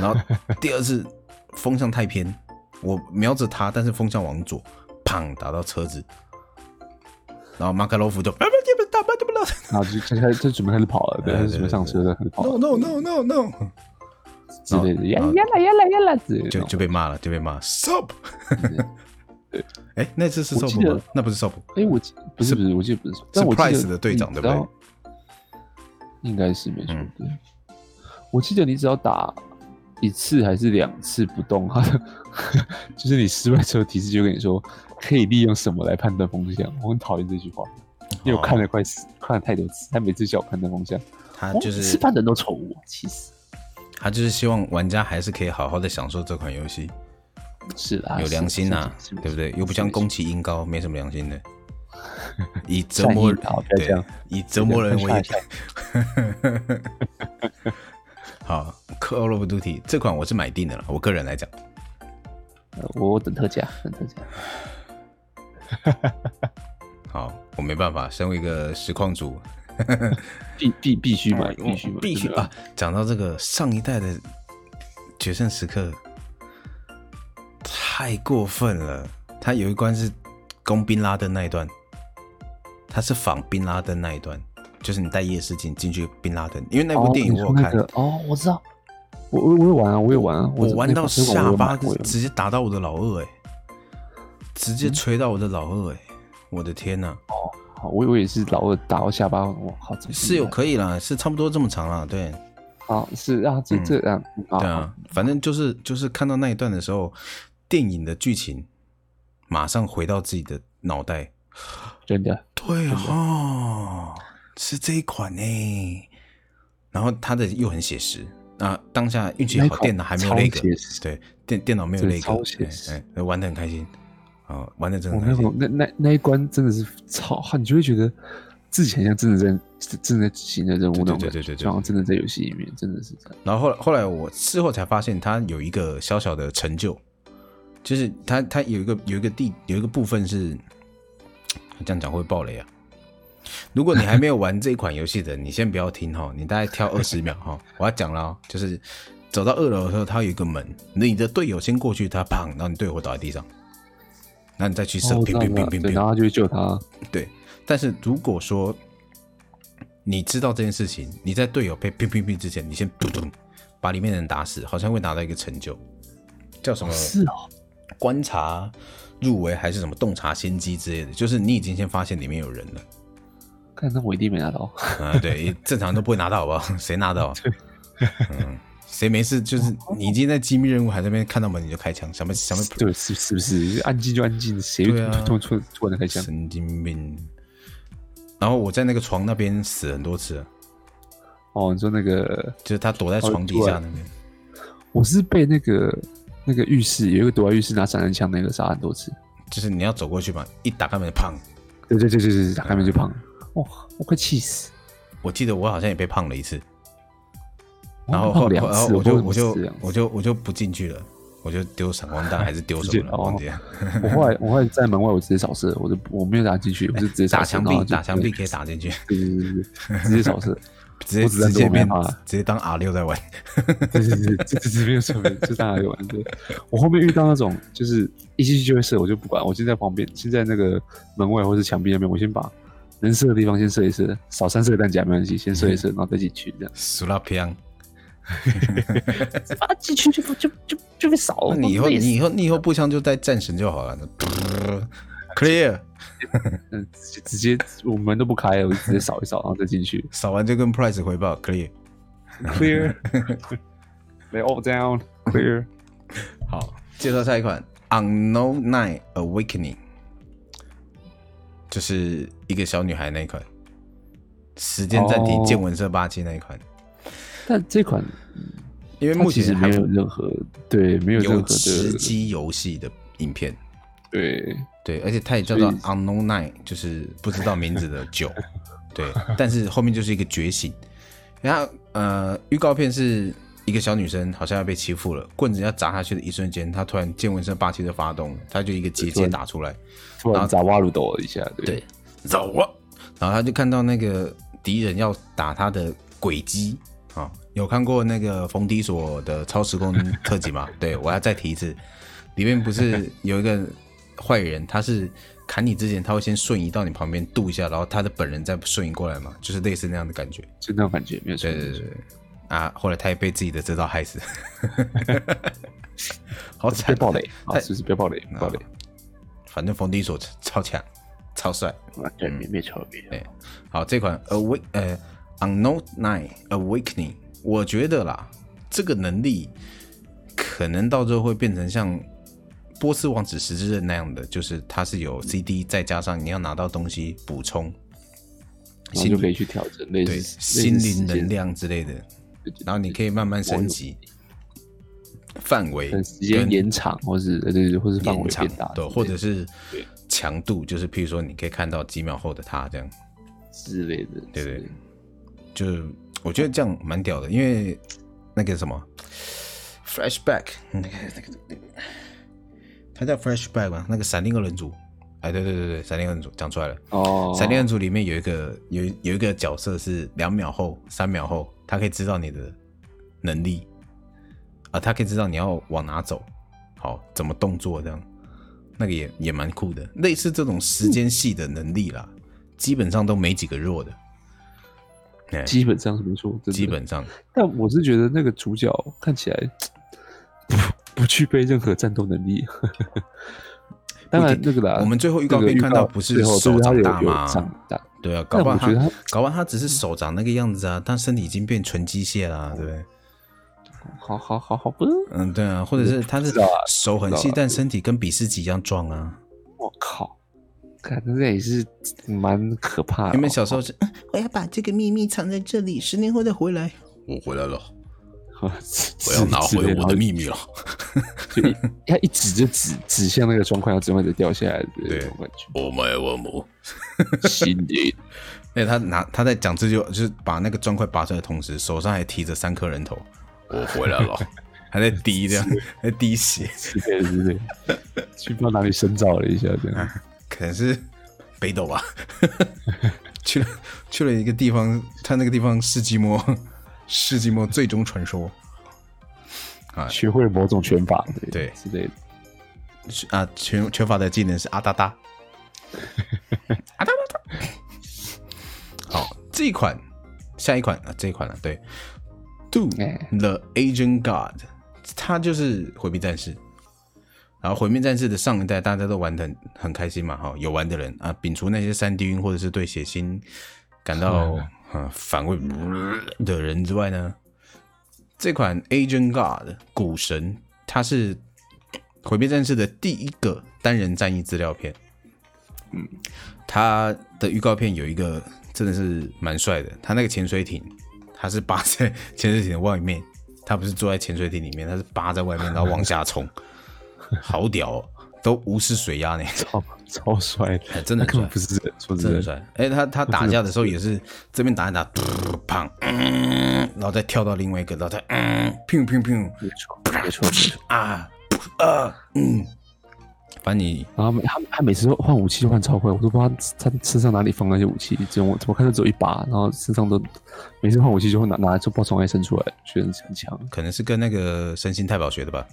然后第二次风向太偏，我瞄着他，但是风向往左，砰打到车子，然后马卡洛夫就，然后就开始就准备开始跑了，对，准备上车了，开始跑。No no no no no，之类的，呀呀啦呀啦呀啦就就被骂了，就被骂 soap。对，哎，那次是 soap 吗？那不是 soap。哎，我不是不是，我记得不是 soap，但我记得 Price 的队长对不对？应该是没错。对，我记得你只要打一次还是两次不动，它 的就是你失败之后提示就跟你说可以利用什么来判断风向。我很讨厌这句话，因为我看了快死，看了太多次，他每次叫我判断风向。他就是吃饭的人都宠我，其实。他就是希望玩家还是可以好好的享受这款游戏，是啊，有良心呐，对不对？又不像宫崎英高，没什么良心的，以折磨对，以折磨人为 好，Call of Duty 这款我是买定的了，我个人来讲，我等特价，等特价。好，我没办法，身为一个实况主。必必必须买，必须买，必须啊！讲到这个上一代的决胜时刻，太过分了。他有一关是攻宾拉登那一段，他是仿宾拉登那一段，就是你带夜视镜进去宾拉登，因为那部电影我有看。哦，哦，我知道，我我我有玩啊，我有玩啊，我玩到下巴直接打到我的老二，哎，直接锤到我的老二，哎，我的天呐！哦。我以为是老二打到下巴，哇，好，是有可以啦，是差不多这么长啦，对，好，是啊，这这样，对啊，反正就是就是看到那一段的时候，电影的剧情马上回到自己的脑袋，真的，对啊，是这一款呢，然后它的又很写实，那，当下运气好，电脑还没有那个，对，电电脑没有那个，哎，玩的很开心。哦，玩的真的，那种那那那一关真的是超，你就会觉得自己很像真的在正在执行的任务那种，对对对对，好像真的在游戏里面，真的是。这样。然后后来后来我事后才发现，它有一个小小的成就，就是它，它有一个有一个地有一个部分是，这样讲会爆雷啊！如果你还没有玩这一款游戏的，你先不要听哈，你大概跳 二十秒哈，我要讲了，就是走到二楼的时候，它有一个门，你的队友先过去，他砰，然后你队友会倒在地上。那你再去射，砰砰砰砰砰，然后就去救他。对，但是如果说你知道这件事情，你在队友被砰砰砰之前，你先嘟嘟把里面的人打死，好像会拿到一个成就，叫什么？是哦，观察入围还是什么洞察先机之类的，就是你已经先发现里面有人了。看，那我一定没拿到。啊，对，正常都不会拿到，好不好？谁拿到？嗯。谁没事？就是你今天在机密任务，还在那边看到门你就开枪，什么什么？对，是是不是？安静就安静，谁突突突然开枪？神经病！然后我在那个床那边死很多次。哦，你说那个，就是他躲在床底下那边。我是被那个那个浴室有一个躲在浴室拿散弹枪那个杀很多次。就是你要走过去嘛，一打开门就砰！对对对对对，打开门就砰！哇，我快气死！我记得我好像也被胖了一次。然后后然后我就我就我就我就不进去了，我就丢闪光弹还是丢什么了？忘记了。我后来我后来在门外，我直接扫射，我就我没有打进去，我就直接打墙壁，打墙壁可以打进去。直接扫射，直接直接变直接当 R 六在玩。对对对，这这这没有错，就当 R 六玩。对，我后面遇到那种就是一进去就会射，我就不管，我就在旁边，先在那个门外或是墙壁那边，我先把能射的地方先射一射，少三射弹夹没关系，先射一射，然后再进去这样。输了偏。把 它进去就就就就被扫了。你以后你以后你以后步枪就带战神就好了。Clear，嗯，直接我门都不开，我就直接扫一扫，然后再进去。扫完就跟 Price 回报。Clear，They all down。Clear。好，介绍下一款 Unknown Night Awakening，就是一个小女孩那一款，时间暂停见闻色霸气那一款。但这款，因为目前还没有任何对没有任何的吃鸡游戏的影片，对。对，而且它也叫做 Unknown Night，就是不知道名字的 酒，对，但是后面就是一个觉醒。然后呃，预告片是一个小女生好像要被欺负了，棍子要砸下去的一瞬间，她突然见闻声霸气的发动，她就一个结界打出来，突然砸瓦鲁斗一下，对，走啊，然后她就看到那个敌人要打她的轨迹。啊、哦，有看过那个冯迪索的超时空特辑吗？对，我要再提一次，里面不是有一个坏人，他是砍你之前，他会先瞬移到你旁边度一下，然后他的本人再瞬移过来嘛，就是类似那样的感觉，就那种感觉，没有错。对对对，啊，后来他也被自己的这招害死，好惨，别暴雷，啊，是不是别暴雷，暴雷。反正冯迪索超强，超帅，对，没没错，对，好，这款 Awake 呃 Unknown Nine Awakening，我觉得啦，这个能力可能到最后会变成像波斯王子十字刃那样的，就是它是有 CD 再加上你要拿到东西补充，然后就可以去调整类似对心灵能量之类的，然后你可以慢慢升级。范围时间延长，或是对对，或是范围变大，对，或者是强度，就是譬如说，你可以看到几秒后的他这样之类的，对对，就我觉得这样蛮屌的，因为那个什么 flashback，那个那个那个，他叫 flashback 吗？那个闪电二人组，哎，对对对对，闪电二人组讲出来了哦，闪电二人组里面有一个有有一个角色是两秒后、三秒后，他可以知道你的能力。啊，他可以知道你要往哪走，好，怎么动作这样，那个也也蛮酷的。类似这种时间系的能力啦，嗯、基本上都没几个弱的。基本上是没错，基本上。但我是觉得那个主角看起来 不不具备任何战斗能力。当然，那个啦，我们最后预告片看到不是手长大吗？长大对啊，搞不好他，他搞不好他只是手长那个样子啊，但身体已经变纯机械了，对不对？好好好好不？嗯，对啊，或者是他是手很细，但身体跟比斯吉一样壮啊！我靠，感觉这也是蛮可怕的。你们小时候是，我要把这个秘密藏在这里，十年后再回来。我回来了，我要拿回我的秘密了。就 他一指就指指向那个砖块，要怎么的掉下来的那种感觉。Oh my god！心里，哎，他拿他在讲这句，就是把那个砖块拔出来的同时，手上还提着三颗人头。我回来了，还在滴这样，在滴血，对对对，去不知道哪里深造了一下，这样，可能是北斗吧，去了去了一个地方，他那个地方世纪末，世纪末最终传说，啊，学会了某种拳法，对。之类的，啊，拳拳法的技能是啊哒哒，啊哒哒，好，这一款，下一款啊，这一款了，对。Do the Agent God，他就是毁灭战士。然后毁灭战士的上一代大家都玩的很很开心嘛，哈，有玩的人啊，摒除那些三 D 晕或者是对血腥感到啊反胃的人之外呢，这款 Agent God 古神，它是毁灭战士的第一个单人战役资料片。嗯，他的预告片有一个真的是蛮帅的，他那个潜水艇。他是扒在 潜水艇的外面，他不是坐在潜水艇里面，他是扒在外面，然后往下冲，好屌哦，都无视水压呢，超超帅，真的不是说真的。帅，哎，他他打架的时候也是这边打一打，砰，然后再跳到另外一个，然后再嗯，砰砰砰，没错没错啊啊嗯。反正你，然后他他每次换武器换超快，我都不知道他身上哪里放那些武器，怎么怎么看都只有一把，然后身上都每次换武器就会拿拿来做爆从外伸出来，觉得很强。可能是跟那个身心太保学的吧，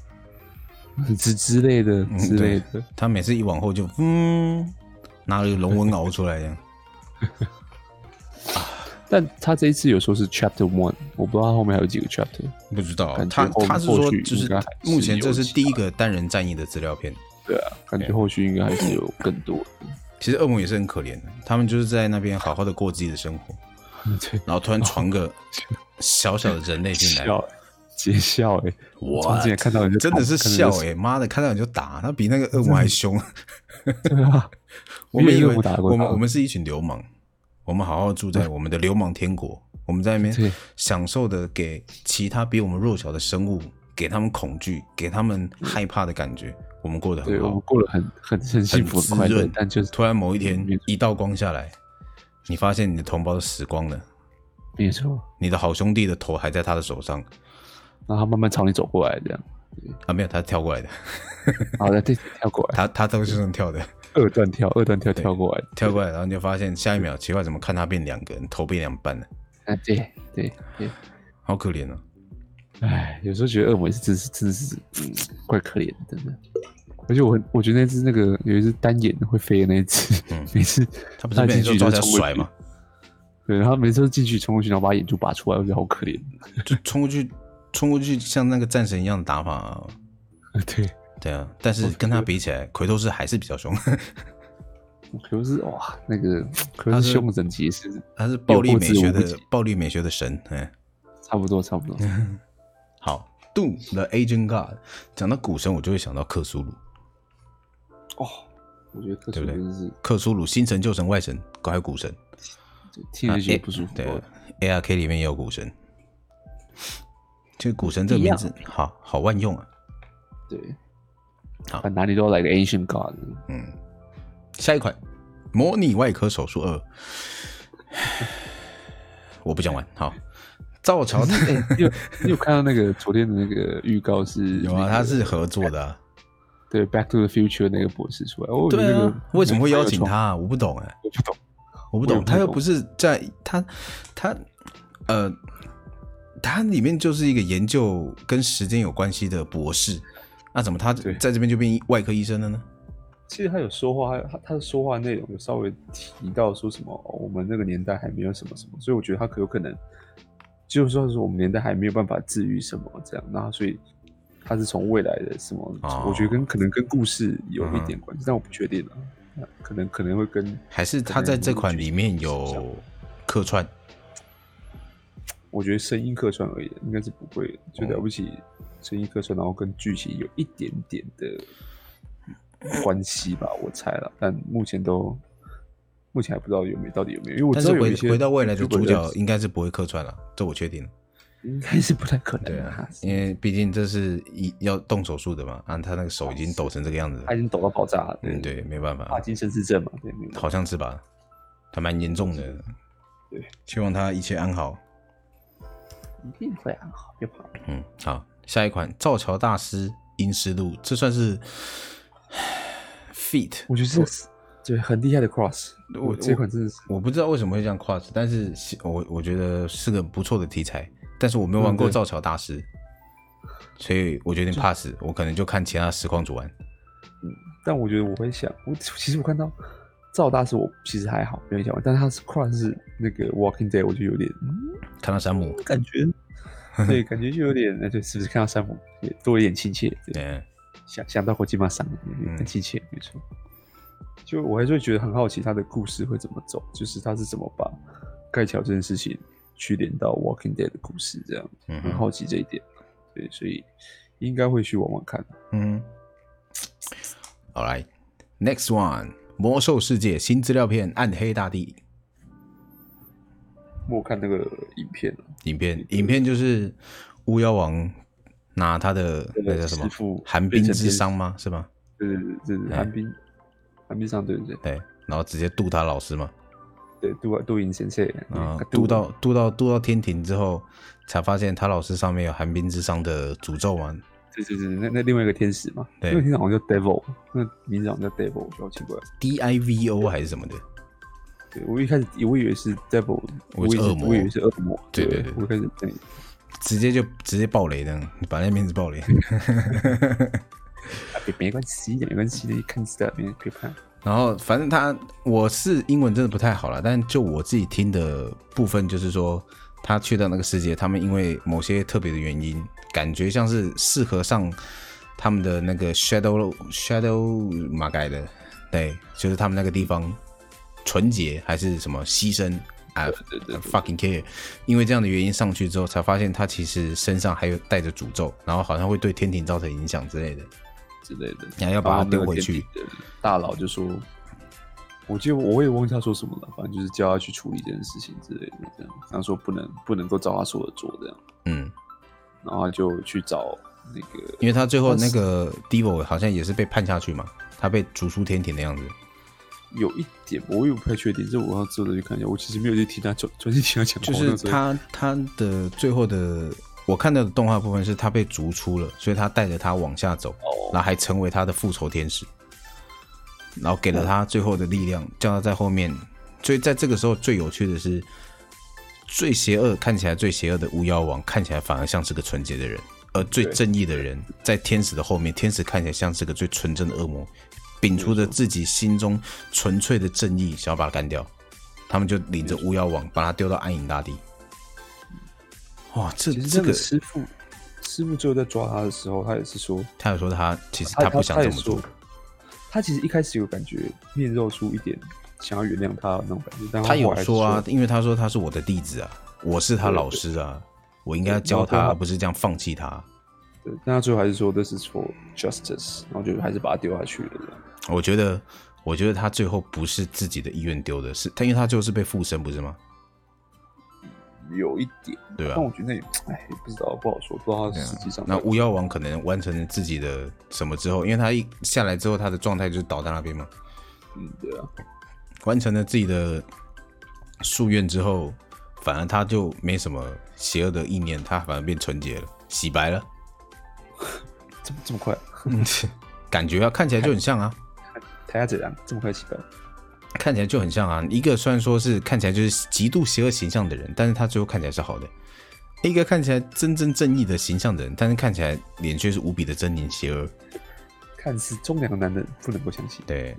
之之类的之类的。他每次一往后就嗯，拿了个龙纹熬出来这样。但他这一次有说是 Chapter One，我不知道他后面还有几个 Chapter，不知道。他他是说就是目前这是第一个单人战役的资料片。对啊，感觉后续应该还是有更多。其实恶魔也是很可怜的，他们就是在那边好好的过自己的生活，然后突然传个小小的人类进来，接笑哎！哇，看到你就真的是笑哎！妈的，看到你就打，他比那个恶魔还凶。对啊，我们以为我们我们是一群流氓，我们好好住在我们的流氓天国，我们在那边享受的给其他比我们弱小的生物，给他们恐惧，给他们害怕的感觉。我们过得很好，我们过得很很很幸福很快乐，但就是突然某一天一道光下来，你发现你的同胞都死光了，没错，你的好兄弟的头还在他的手上，然后他慢慢朝你走过来，这样啊，没有，他跳过来的，好的，对，跳过来，他他都是这样跳的，二段跳，二段跳跳过来，跳过来，然后你就发现下一秒奇怪，怎么看他变两个人，头变两半了，啊，对对对，好可怜哦。哎，有时候觉得恶魔是真是真的是，嗯，怪可怜的，真的。而且我我觉得那只那个有一只单眼会飞的那只，嗯，每次他不是每次抓起来甩吗？对，然后每次都进去冲过去，然后把眼珠拔出来，我觉得好可怜，就冲过去，冲过去像那个战神一样的打法啊。对对啊，但是跟他比起来，奎托斯还是比较凶。奎托斯哇，那个 奎托斯凶神级是，他是暴力美学的暴力美学的神，哎，差不多差不多。好，Doom the Ancient God，讲到古神，我就会想到克苏鲁。哦，我觉得克苏鲁真是克苏鲁，新神、旧神、外神，还有古神，听着就不舒服。对，ARK 里面也有古神，其实古神这个名字好好万用啊。对，好，哪里都要来个 Ancient God。嗯，下一款模拟外科手术二，我不讲完。好，造桥，你有你有看到那个昨天的那个预告是？有啊，他是合作的。对，Back to the Future 那个博士出来，对啊，为什么会邀请他？我不懂哎，我不懂，我不懂，他又不是在他他呃，他里面就是一个研究跟时间有关系的博士。那怎么他在这边就变外科医生了呢？其实他有说话，他他的说话内容有稍微提到说什么，我们那个年代还没有什么什么，所以我觉得他可有可能就是说是我们年代还没有办法治愈什么这样，那所以他是从未来的什么，哦、我觉得跟可能跟故事有一点关系，嗯、但我不确定了，可能可能会跟还是他在这款里面有客串，我觉得声音客串而已，应该是不会，就了不起。嗯声音客串，然后跟剧情有一点点的关系吧，我猜了，但目前都目前还不知道有没有到底有没有，因为我知道有一些回，回到未来的主角应该是不会客串了，这我确定，应该是不太可能。对啊，因为毕竟这是一要动手术的嘛，啊，他那个手已经抖成这个样子，他已经抖到爆炸了，嗯，对，没办法，帕金森氏症嘛，对，好像是吧，他蛮严重的，对，希望他一切安好，一定会安好，别怕，嗯，好。下一款造桥大师阴尸路，这算是 feat，我觉得这是对很厉害的 cross。我这款真的是我不知道为什么会这样 cross，但是我我觉得是个不错的题材。但是我没有玩过造桥大师，嗯、所以我决定 pass，我可能就看其他实况组玩。嗯，但我觉得我会想，我其实我看到造大师，我其实还好，没有想玩，但是他是 cross 是那个 Walking Dead，我就有点嗯，看到山姆感觉。对，感觉就有点，那对，是不是看到山姆也多一点亲切？对，对想想到火鸡马桑，很亲切，没错。就我还是会觉得很好奇，他的故事会怎么走，就是他是怎么把盖桥这件事情去连到 Walking Dead 的故事，这样，很好奇这一点。对，所以应该会去玩玩看。嗯，All right，next one，魔兽世界新资料片《暗黑大帝》。我看那个影片影片影片就是巫妖王拿他的那个什么寒冰之伤吗？是吗？对对对对，寒冰寒冰伤，对对对。对，然后直接渡他老师嘛。对，渡渡阴先生。啊，渡到渡到渡到天庭之后，才发现他老师上面有寒冰之伤的诅咒嘛。对对对，那那另外一个天使嘛，那个天使好像叫 Devil，那名字好像叫 Devil，好奇怪。D I V O 还是什么的？对，我一开始我以为是 devil，我以为是恶魔，我以为是恶魔。对对对，我开始对，直接就直接爆雷这样，把那名字爆雷。没关系，没关系，你看资料片可以看。然后反正他我是英文真的不太好了，但就我自己听的部分，就是说他去到那个世界，他们因为某些特别的原因，感觉像是适合上他们的那个 shadow shadow 马改的，对，就是他们那个地方。纯洁还是什么牺牲啊？fucking care，因为这样的原因上去之后，才发现他其实身上还有带着诅咒，然后好像会对天庭造成影响之类的，之类的。你还要把他丢回去。大佬就说：“我记得我也忘记他说什么了，反正就是叫他去处理这件事情之类的，这样。他说不能不能够照他说的做，这样。嗯，然后就去找那个，因为他最后那个 Devil 好像也是被判下去嘛，他被逐出天庭的样子。”有一点，我也不太确定，这我要之后再去看一下。我其实没有去听他专专心听他讲。就是他他的最后的，我看到的动画部分是他被逐出了，所以他带着他往下走，哦、然后还成为他的复仇天使，然后给了他最后的力量，叫他在后面。所以在这个时候最有趣的是，最邪恶看起来最邪恶的巫妖王，看起来反而像是个纯洁的人，而最正义的人在天使的后面，天使看起来像是个最纯正的恶魔。秉出着自己心中纯粹的正义，想要把他干掉。他们就领着巫妖王把他丢到暗影大地。哇，这这个师傅，师傅最后在抓他的时候，他也是说，他有说他其实他不想这么做。他其实一开始有感觉面露出一点想要原谅他那种感觉，但他有说啊，因为他说他是我的弟子啊，我是他老师啊，我应该要教他，而不是这样放弃他。对，但他最后还是说 This is for justice，然后就还是把他丢下去了。我觉得，我觉得他最后不是自己的意愿丢的，是他，因为他最后是被附身，不是吗？有一点，对吧？但我觉得那，哎，不知道，不好说，不知道他实际上。那巫妖王可能完成了自己的什么之后，因为他一下来之后，他的状态就是倒在那边嘛。嗯，对啊。完成了自己的夙愿之后，反而他就没什么邪恶的意念，他反而变纯洁了，洗白了。这么这么快？感觉啊，看起来就很像啊。他怎样这么快洗白？看起来就很像啊，一个虽然说是看起来就是极度邪恶形象的人，但是他最后看起来是好的；一个看起来真正正义的形象的人，但是看起来脸却是无比的狰狞邪恶。看似忠良的男人不能够相信，对，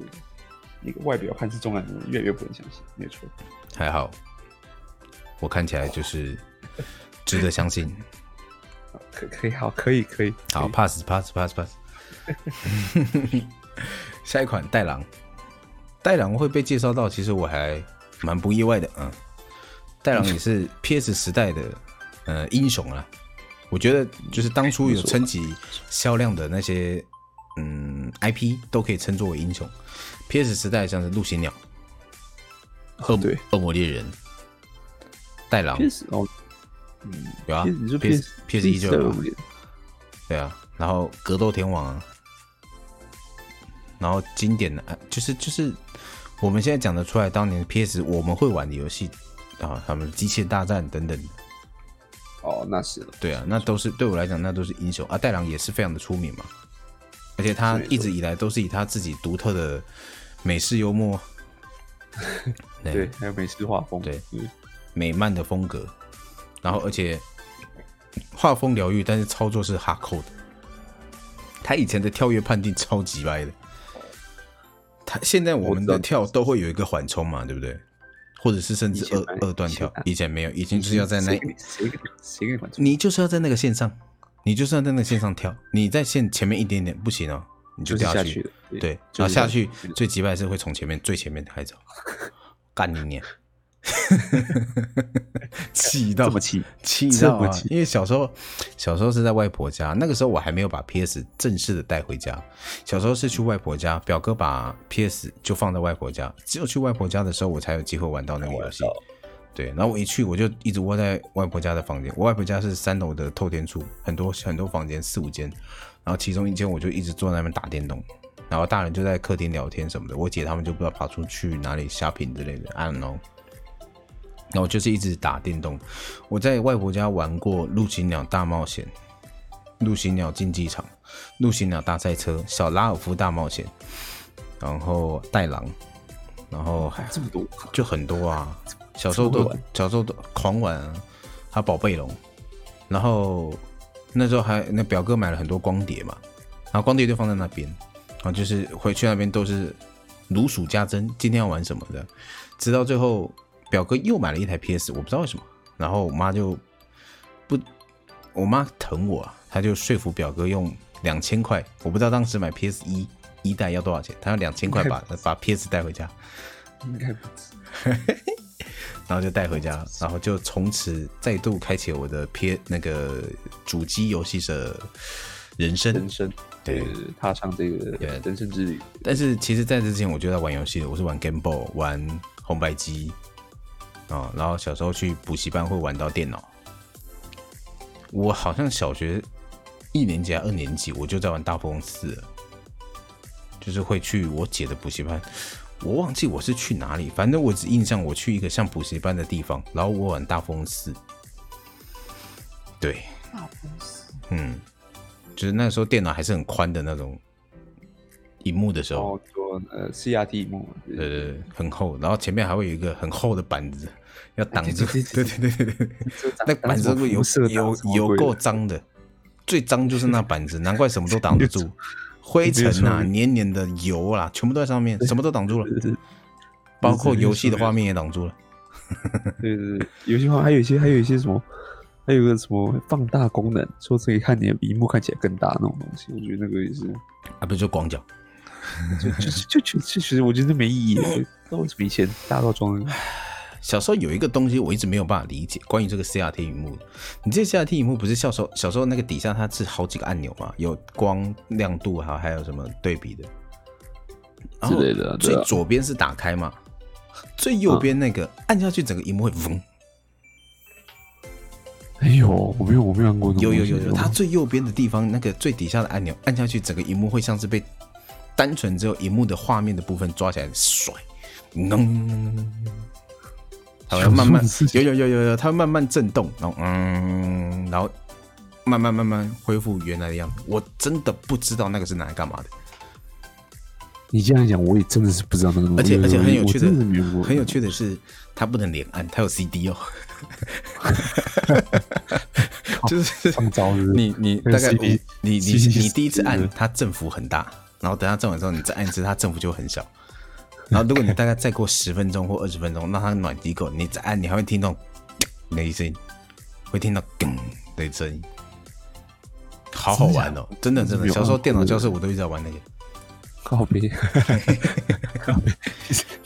一个外表看似忠良的人越来越不能相信，没错。还好，我看起来就是值得相信。可可以，好，可以，可以，好，pass，pass，pass，pass。Pass, pass, pass 下一款戴狼。戴狼会被介绍到，其实我还蛮不意外的。嗯，戴狼也是 PS 时代的呃英雄啊。我觉得就是当初有撑起销量的那些嗯 IP 都可以称作为英雄。PS 时代像是陆行鸟、恶魔恶魔猎人、带狼哦，嗯，有啊，PS PS 一就有，对啊，然后格斗天王啊。然后经典的，就是就是我们现在讲得出来，当年 PS 我们会玩的游戏啊，他们机械大战等等。哦，那是对啊，那都是对我来讲，那都是英雄啊。带狼也是非常的出名嘛，而且他一直以来都是以他自己独特的美式幽默，对，对，还有美式画风，对，美漫的风格，然后而且画风疗愈，但是操作是哈扣的。他以前的跳跃判定超级歪的。他现在我们的跳都会有一个缓冲嘛，对不对？或者是甚至二二段跳，以前没有，以前就是要在那，你就是要在那个线上，你就是要在那个线上跳，你在线前面一点点不行哦，你就掉下去，对，然后下去最击败是会从前面最前面开走，干你娘！气 到气气到啊！因为小时候，小时候是在外婆家，那个时候我还没有把 PS 正式的带回家。小时候是去外婆家，表哥把 PS 就放在外婆家，只有去外婆家的时候，我才有机会玩到那个游戏。对，然后我一去，我就一直窝在外婆家的房间。我外婆家是三楼的透天厝，很多很多房间，四五间。然后其中一间我就一直坐在那边打电动，然后大人就在客厅聊天什么的。我姐他们就不知道跑出去哪里 shopping 之类的，I don't know。然后就是一直打电动。我在外婆家玩过《陆行鸟大冒险》、《陆行鸟竞技场》、《陆行鸟大赛车》、《小拉尔夫大冒险》，然后带狼，然后还这么多，就很多啊。小时候都小时候都狂玩啊，还有宝贝龙。然后那时候还那表哥买了很多光碟嘛，然后光碟就放在那边，啊就是回去那边都是如数家珍，今天要玩什么的，直到最后。表哥又买了一台 PS，我不知道为什么。然后我妈就不，我妈疼我啊，她就说服表哥用两千块，我不知道当时买 PS 一一代要多少钱，她要两千块把把 PS 带回家，应该不止。然后就带回家，然后就从此再度开启我的 P 那个主机游戏的人生，人生对，踏上这个人生之旅。但是其实在这之前，我就在玩游戏了，我是玩 Game Boy，玩红白机。啊，然后小时候去补习班会玩到电脑。我好像小学一年级还二年级，我就在玩大富翁四了，就是会去我姐的补习班。我忘记我是去哪里，反正我只印象我去一个像补习班的地方，然后我玩大富翁四。对，大富翁四，嗯，就是那时候电脑还是很宽的那种荧幕的时候。哦，做呃 CRT 荧幕，对。对对，很厚，然后前面还会有一个很厚的板子。要挡住，对对对。对对，那板子会有有有够脏的，最脏就是那板子，难怪什么都挡不住，灰尘啊、黏黏的油啊，全部都在上面，什么都挡住了。包括游戏的画面也挡住了。对对对，游戏画还有一些，还有一些什么，还有个什么放大功能，说可以看你的屏幕看起来更大那种东西。我觉得那个也是啊，不是就广角，就就就就其实我觉得没意义。那为什么以前大家都装？小时候有一个东西我一直没有办法理解，关于这个 CRT 屏幕。你这 CRT 屏幕不是小时候小时候那个底下它是好几个按钮吗？有光亮度，还还有什么对比的之类的。最左边是打开嘛？最右边那个按下去，整个萤幕会嗡。哎呦，我没有我没有按过。有有有有，它最右边的地方那个最底下的按钮按下去，整个荧幕会像是被单纯只有荧幕的画面的部分抓起来甩，嗯。它会慢慢有有有有有，它会慢慢震动，然后嗯，然后慢慢慢慢恢复原来的样子。我真的不知道那个是拿来干嘛的。你这样讲，我也真的是不知道那个东西。而且而且很有趣的，很有趣的是，它不能连按，它有 CD 哦。就是你你大概你你你你第一次按，它振幅很大，然后等它震完之后，你再按一次，它振幅就很小。然后，如果你大概再过十分钟或二十分钟，让它暖机够，你再按，你还会听到那一声音，会听到噔的声音，好好玩哦！真的真的，小时候电脑教室我都一直在玩那个。告别，告别，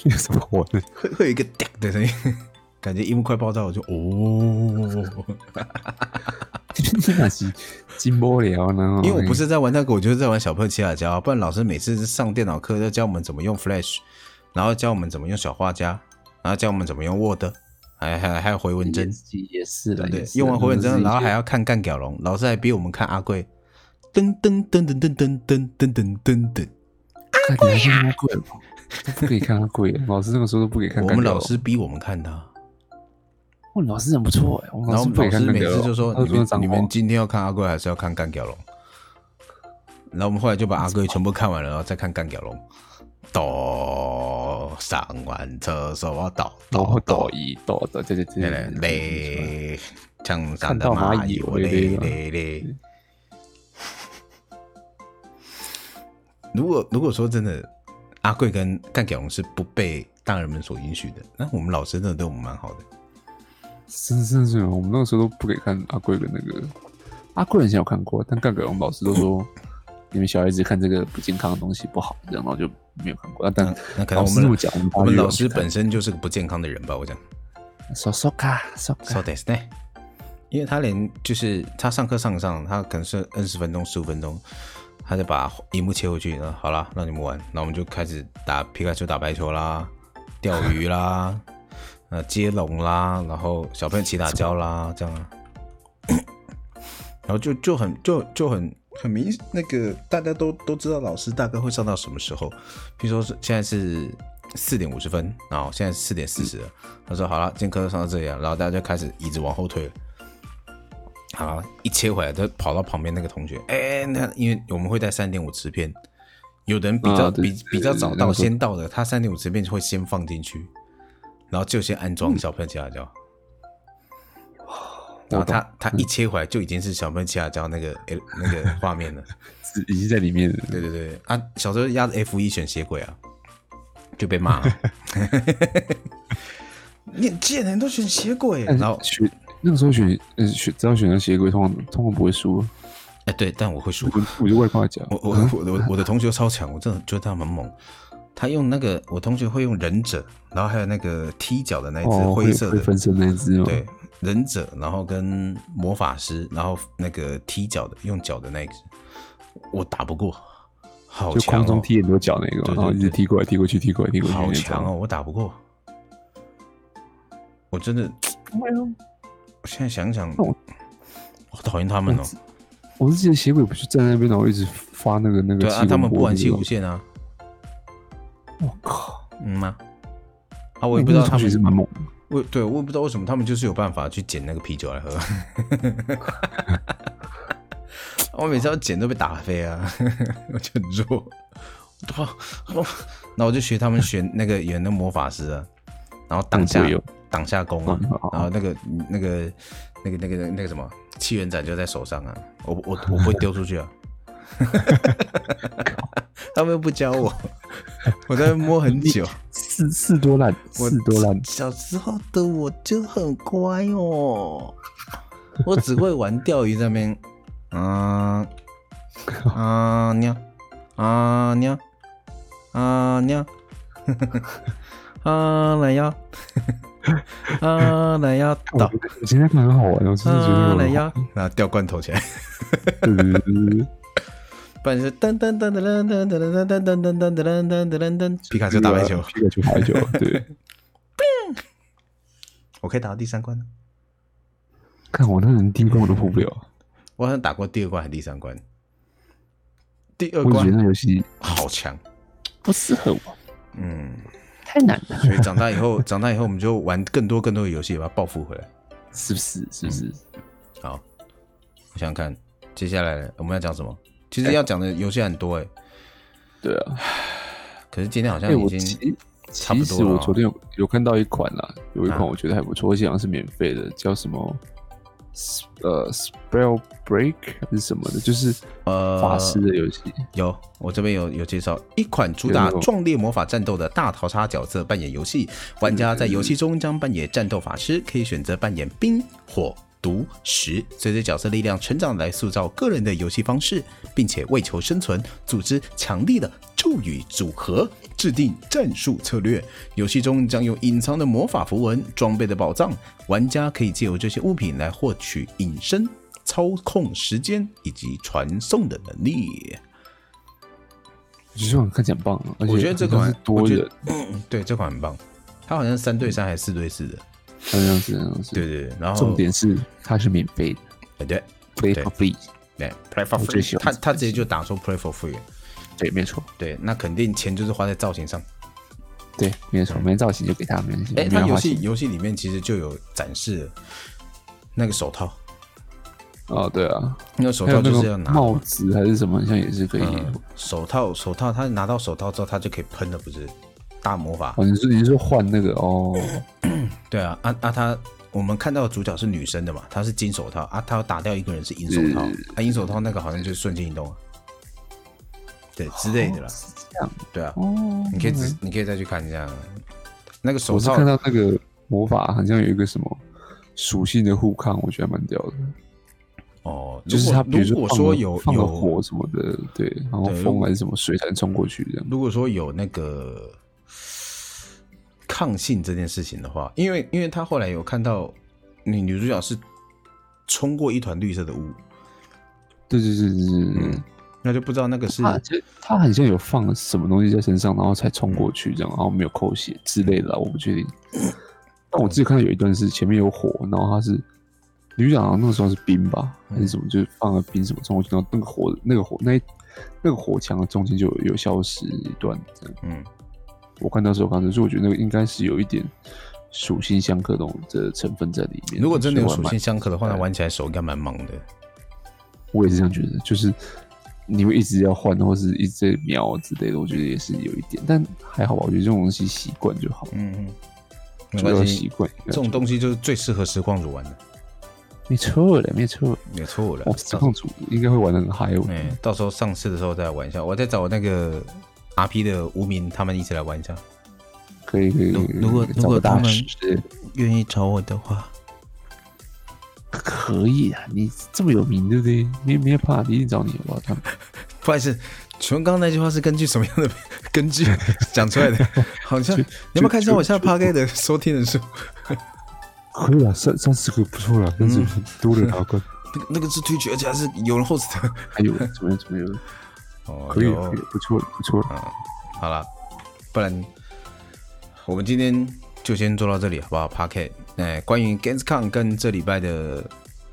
有什么火呢？会会有一个叮的声音，感觉萤幕快爆炸，我就哦。真的是金波聊呢，因为我不是在玩那个，我就是在玩小朋友骑马教，不然老师每次上电脑课都教我们怎么用 Flash。然后教我们怎么用小画家，然后教我们怎么用 Word，还还还有回文针，也是的，对，用完回文针，然后还要看干屌龙，老师还逼我们看阿贵，噔噔噔噔噔噔噔噔噔噔噔，阿贵啊，阿贵，不可以看阿贵，老师那个时候都不给看。我们老师逼我们看他。我老师很不错哎，然后老师每次就说，你们你们今天要看阿贵还是要看干屌龙？然后我们后来就把阿贵全部看完了，然后再看干屌龙。哆，上完厕所倒倒倒一倒的，对对对，嘞，墙上的蚂蚁，嘞嘞嘞。如果如果说真的，阿贵跟干屌龙是不被大人们所允许的，那我们老师真的对我们蛮好的。是是是，我们那个时候都不给看阿贵的那个，阿贵以前有看过，但干屌龙老师都说。因为小孩子看这个不健康的东西不好，然后就没有看过。但那可能我们讲，我们老师本身就是个不健康的人吧？我讲。说说卡说说的是呢，因为他连就是他上课上上，他可能是二十分钟、十五分钟，他就把荧幕切回去，然后好了，让你们玩，那我们就开始打皮卡丘、打排球啦、钓鱼啦、呃接龙啦，然后小朋友起打胶啦，这样啊，然后就就很就就很。很明，那个大家都都知道老师大概会上到什么时候，比如说是现在是四点五十分，然后现在是四点四十了。他说好了，今天课上到这里了，然后大家就开始椅子往后退了。好，一切回来就跑到旁边那个同学，哎，那因为我们会带三点五磁片，有的人比较比比较早到先到的，他三点五磁片就会先放进去，然后就先安装小朋友家教。然后他他一切回来就已经是小朋友骑亚胶那个诶那个 画面了，已经在里面了。对对对啊，小时候压着 F 一选血鬼啊，就被骂了。你贱人都选血鬼，然后选那个时候选呃选只要选择血鬼，通常通常不会输。哎，对，但我会输。我就外挂讲，我我我的我的同学超强，我真的觉得他很猛。他用那个我同学会用忍者，然后还有那个踢脚的那一只灰色的分身那一只对。忍者，然后跟魔法师，然后那个踢脚的，用脚的那个，我打不过，好强哦！就空中踢很多脚那个，然后一直踢过来、踢过去、踢过来、踢过去，好强哦！我打不过，我真的，我现在想想，我讨厌他们哦！我是记得血鬼不是站在那边，然后一直发那个那个，对啊，他们不玩气无限啊！我靠，嗯吗？啊，我也不知道他们是蛮猛的。我对，我也不知道为什么他们就是有办法去捡那个啤酒来喝。我每次要捡都被打飞啊，我就很弱。那我就学他们学那个演那魔法师啊，然后挡下挡下弓啊，然后那个那个那个那个那个什么气元斩就在手上啊，我我我不会丢出去啊。他们又不教我，我在摸很久，四四多烂，是多烂。小时候的我就很乖哦，我只会玩钓鱼在那边，啊啊娘啊娘啊娘，啊 来呀，啊来呀，倒。我今天看很好玩，我真的觉得来呀，然后掉罐头起来。不然是噔噔噔噔噔噔噔噔噔噔噔噔噔噔噔噔，皮卡丘打排球，皮卡丘排球，对。我可以打到第三关。看我那人第一关我都破不了，我好像打过第二关还是第三关。第二关我觉得那游戏好强，不适合我。嗯，太难了。所以长大以后，长大以后我们就玩更多更多的游戏，把它报复回来，是不是？是不是？好，我想想看，接下来我们要讲什么？其实要讲的游戏很多哎、欸，对啊，可是今天好像已经差不多了。其实我昨天有有看到一款啦，有一款我觉得还不错，而且好像是免费的，叫什么呃 Spell Break 还是什么的，就是呃法师的游戏。有，我这边有有介绍一款主打壮烈魔法战斗的大逃杀角色扮演游戏，玩家在游戏中将扮演战斗法师，可以选择扮演冰火。毒石，随着角色力量成长来塑造个人的游戏方式，并且为求生存，组织强力的咒语组合，制定战术策略。游戏中将有隐藏的魔法符文、装备的宝藏，玩家可以借由这些物品来获取隐身、操控时间以及传送的能力。这款看起来很棒，而且我觉得这款是多人，对，这款很棒。它好像三对三还是四对四的。好像是。对对对，然后重点是它是免费的。对，Play for free。对，Play for free。他他直接就打出 Play for free。对，没错。对，那肯定钱就是花在造型上。对，没错，没造型就给他没关系。哎，他游戏游戏里面其实就有展示那个手套。哦，对啊，那个手套就是要拿帽子还是什么，好像也是可以。手套，手套，他拿到手套之后，他就可以喷了，不是？大魔法哦，你是你是换那个哦？对啊，啊啊，他我们看到的主角是女生的嘛？她是金手套啊，她要打掉一个人是银手套，啊，银手套那个好像就是瞬间移动啊，对之类的啦。这样对啊，哦，你可以自你可以再去看一下那个手套。我看到那个魔法好像有一个什么属性的互抗，我觉得蛮屌的。哦，就是他比如说说有放个火什么的，对，然后风还是什么水才能冲过去这样。如果说有那个。抗性这件事情的话，因为因为他后来有看到女女主角是冲过一团绿色的雾，对对对对对，嗯，那就不知道那个是他他好像有放了什么东西在身上，然后才冲过去这样，然后没有扣血之类的，我不确定。但我自己看到有一段是前面有火，然后他是女主角那个时候是冰吧，还是什么，就是放了冰什么冲过去，然后那个火那个火那那个火墙的中间就有有消失一段这样，嗯。我看到时候，刚才所以我觉得那个应该是有一点属性相克的成分在里面。如果真的有属性相克的话，那玩起来手应该蛮忙的。我也是这样觉得，就是你会一直要换，或是一直在瞄之类的，我觉得也是有一点。但还好吧，我觉得这种东西习惯就好。嗯嗯，没关系，习惯。这种东西就是最适合实况主玩的。没错的，没错，没错的。实况主应该会玩的很嗨。嗯，到时候上市的时候再玩一下。我再找那个。R P 的无名，他们一起来玩一下，可以可以。如果如果他们愿意找我的话，可以啊。你这么有名，对不对？没没怕，一定找你好不好？他们不好意思，请问刚刚那句话是根据什么样的 根据 讲出来的？好像你要不要看一下我现在 P K 的收听人数？可以啊，三三十个不错了，但是多了哪个？那个那个是推举，而且还是有人 host 的，还有怎么样怎么样？哦，可以，可以，不错，不错。嗯，好了，不然我们今天就先做到这里，好不好？Parket，哎，关于 Gamescom 跟这礼拜的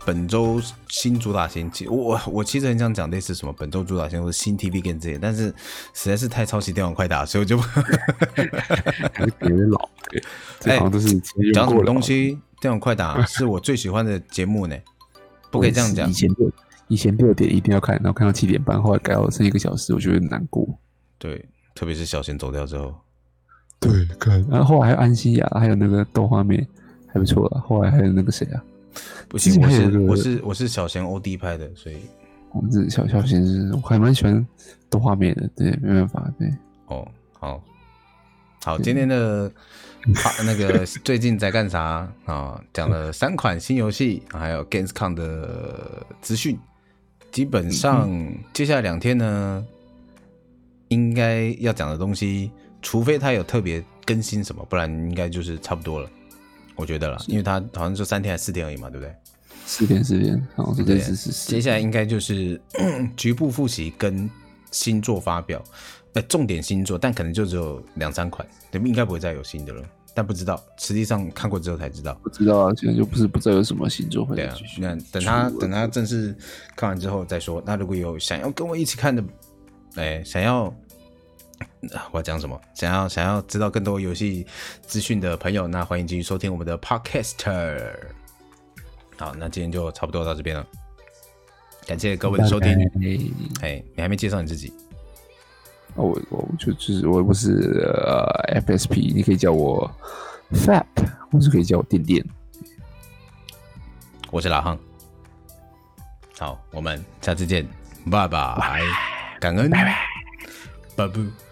本周新主打新，其我我其实很想讲类似什么本周主打新或者新 TV Game 这些，但是实在是太抄袭电玩快打，所以我就 还是别人老。哎，讲什么东西？电玩快打是我最喜欢的节目呢，不可以这样讲。以前以前六点一定要看，然后看到七点半，后来改到剩一个小时，我觉得难过。对，特别是小贤走掉之后。对，看，然后后来还有安心亚，还有那个豆花妹，还不错啊。后来还有那个谁啊？不行，我是我是我是小贤 OD 拍的，所以我这小小贤是，我还蛮喜欢动画面的，对，没办法，对。哦，好，好，今天的好 那个最近在干啥啊？讲了三款新游戏，还有 Gamescom 的资讯。基本上接下来两天呢，应该要讲的东西，除非他有特别更新什么，不然应该就是差不多了。我觉得了，因为他好像就三天还是四天而已嘛，对不对？四天，四天，好，对，是是是。接下来应该就是 局部复习跟星座发表，呃，重点星座，但可能就只有两三款，对，应该不会再有新的了。但不知道，实际上看过之后才知道。不知道啊，现在就不是不知道有什么新作会。对啊，那等他等他正式看完之后再说。那如果有想要跟我一起看的，哎，想要我要讲什么？想要想要知道更多游戏资讯的朋友，那欢迎继续收听我们的 Podcaster。好，那今天就差不多到这边了。感谢各位的收听。哎，你还没介绍你自己？我我就就是我不是呃 FSP，你可以叫我 Fat，或是可以叫我电电。我是老汉。好，我们下次见，拜拜，感恩，拜拜，拜拜。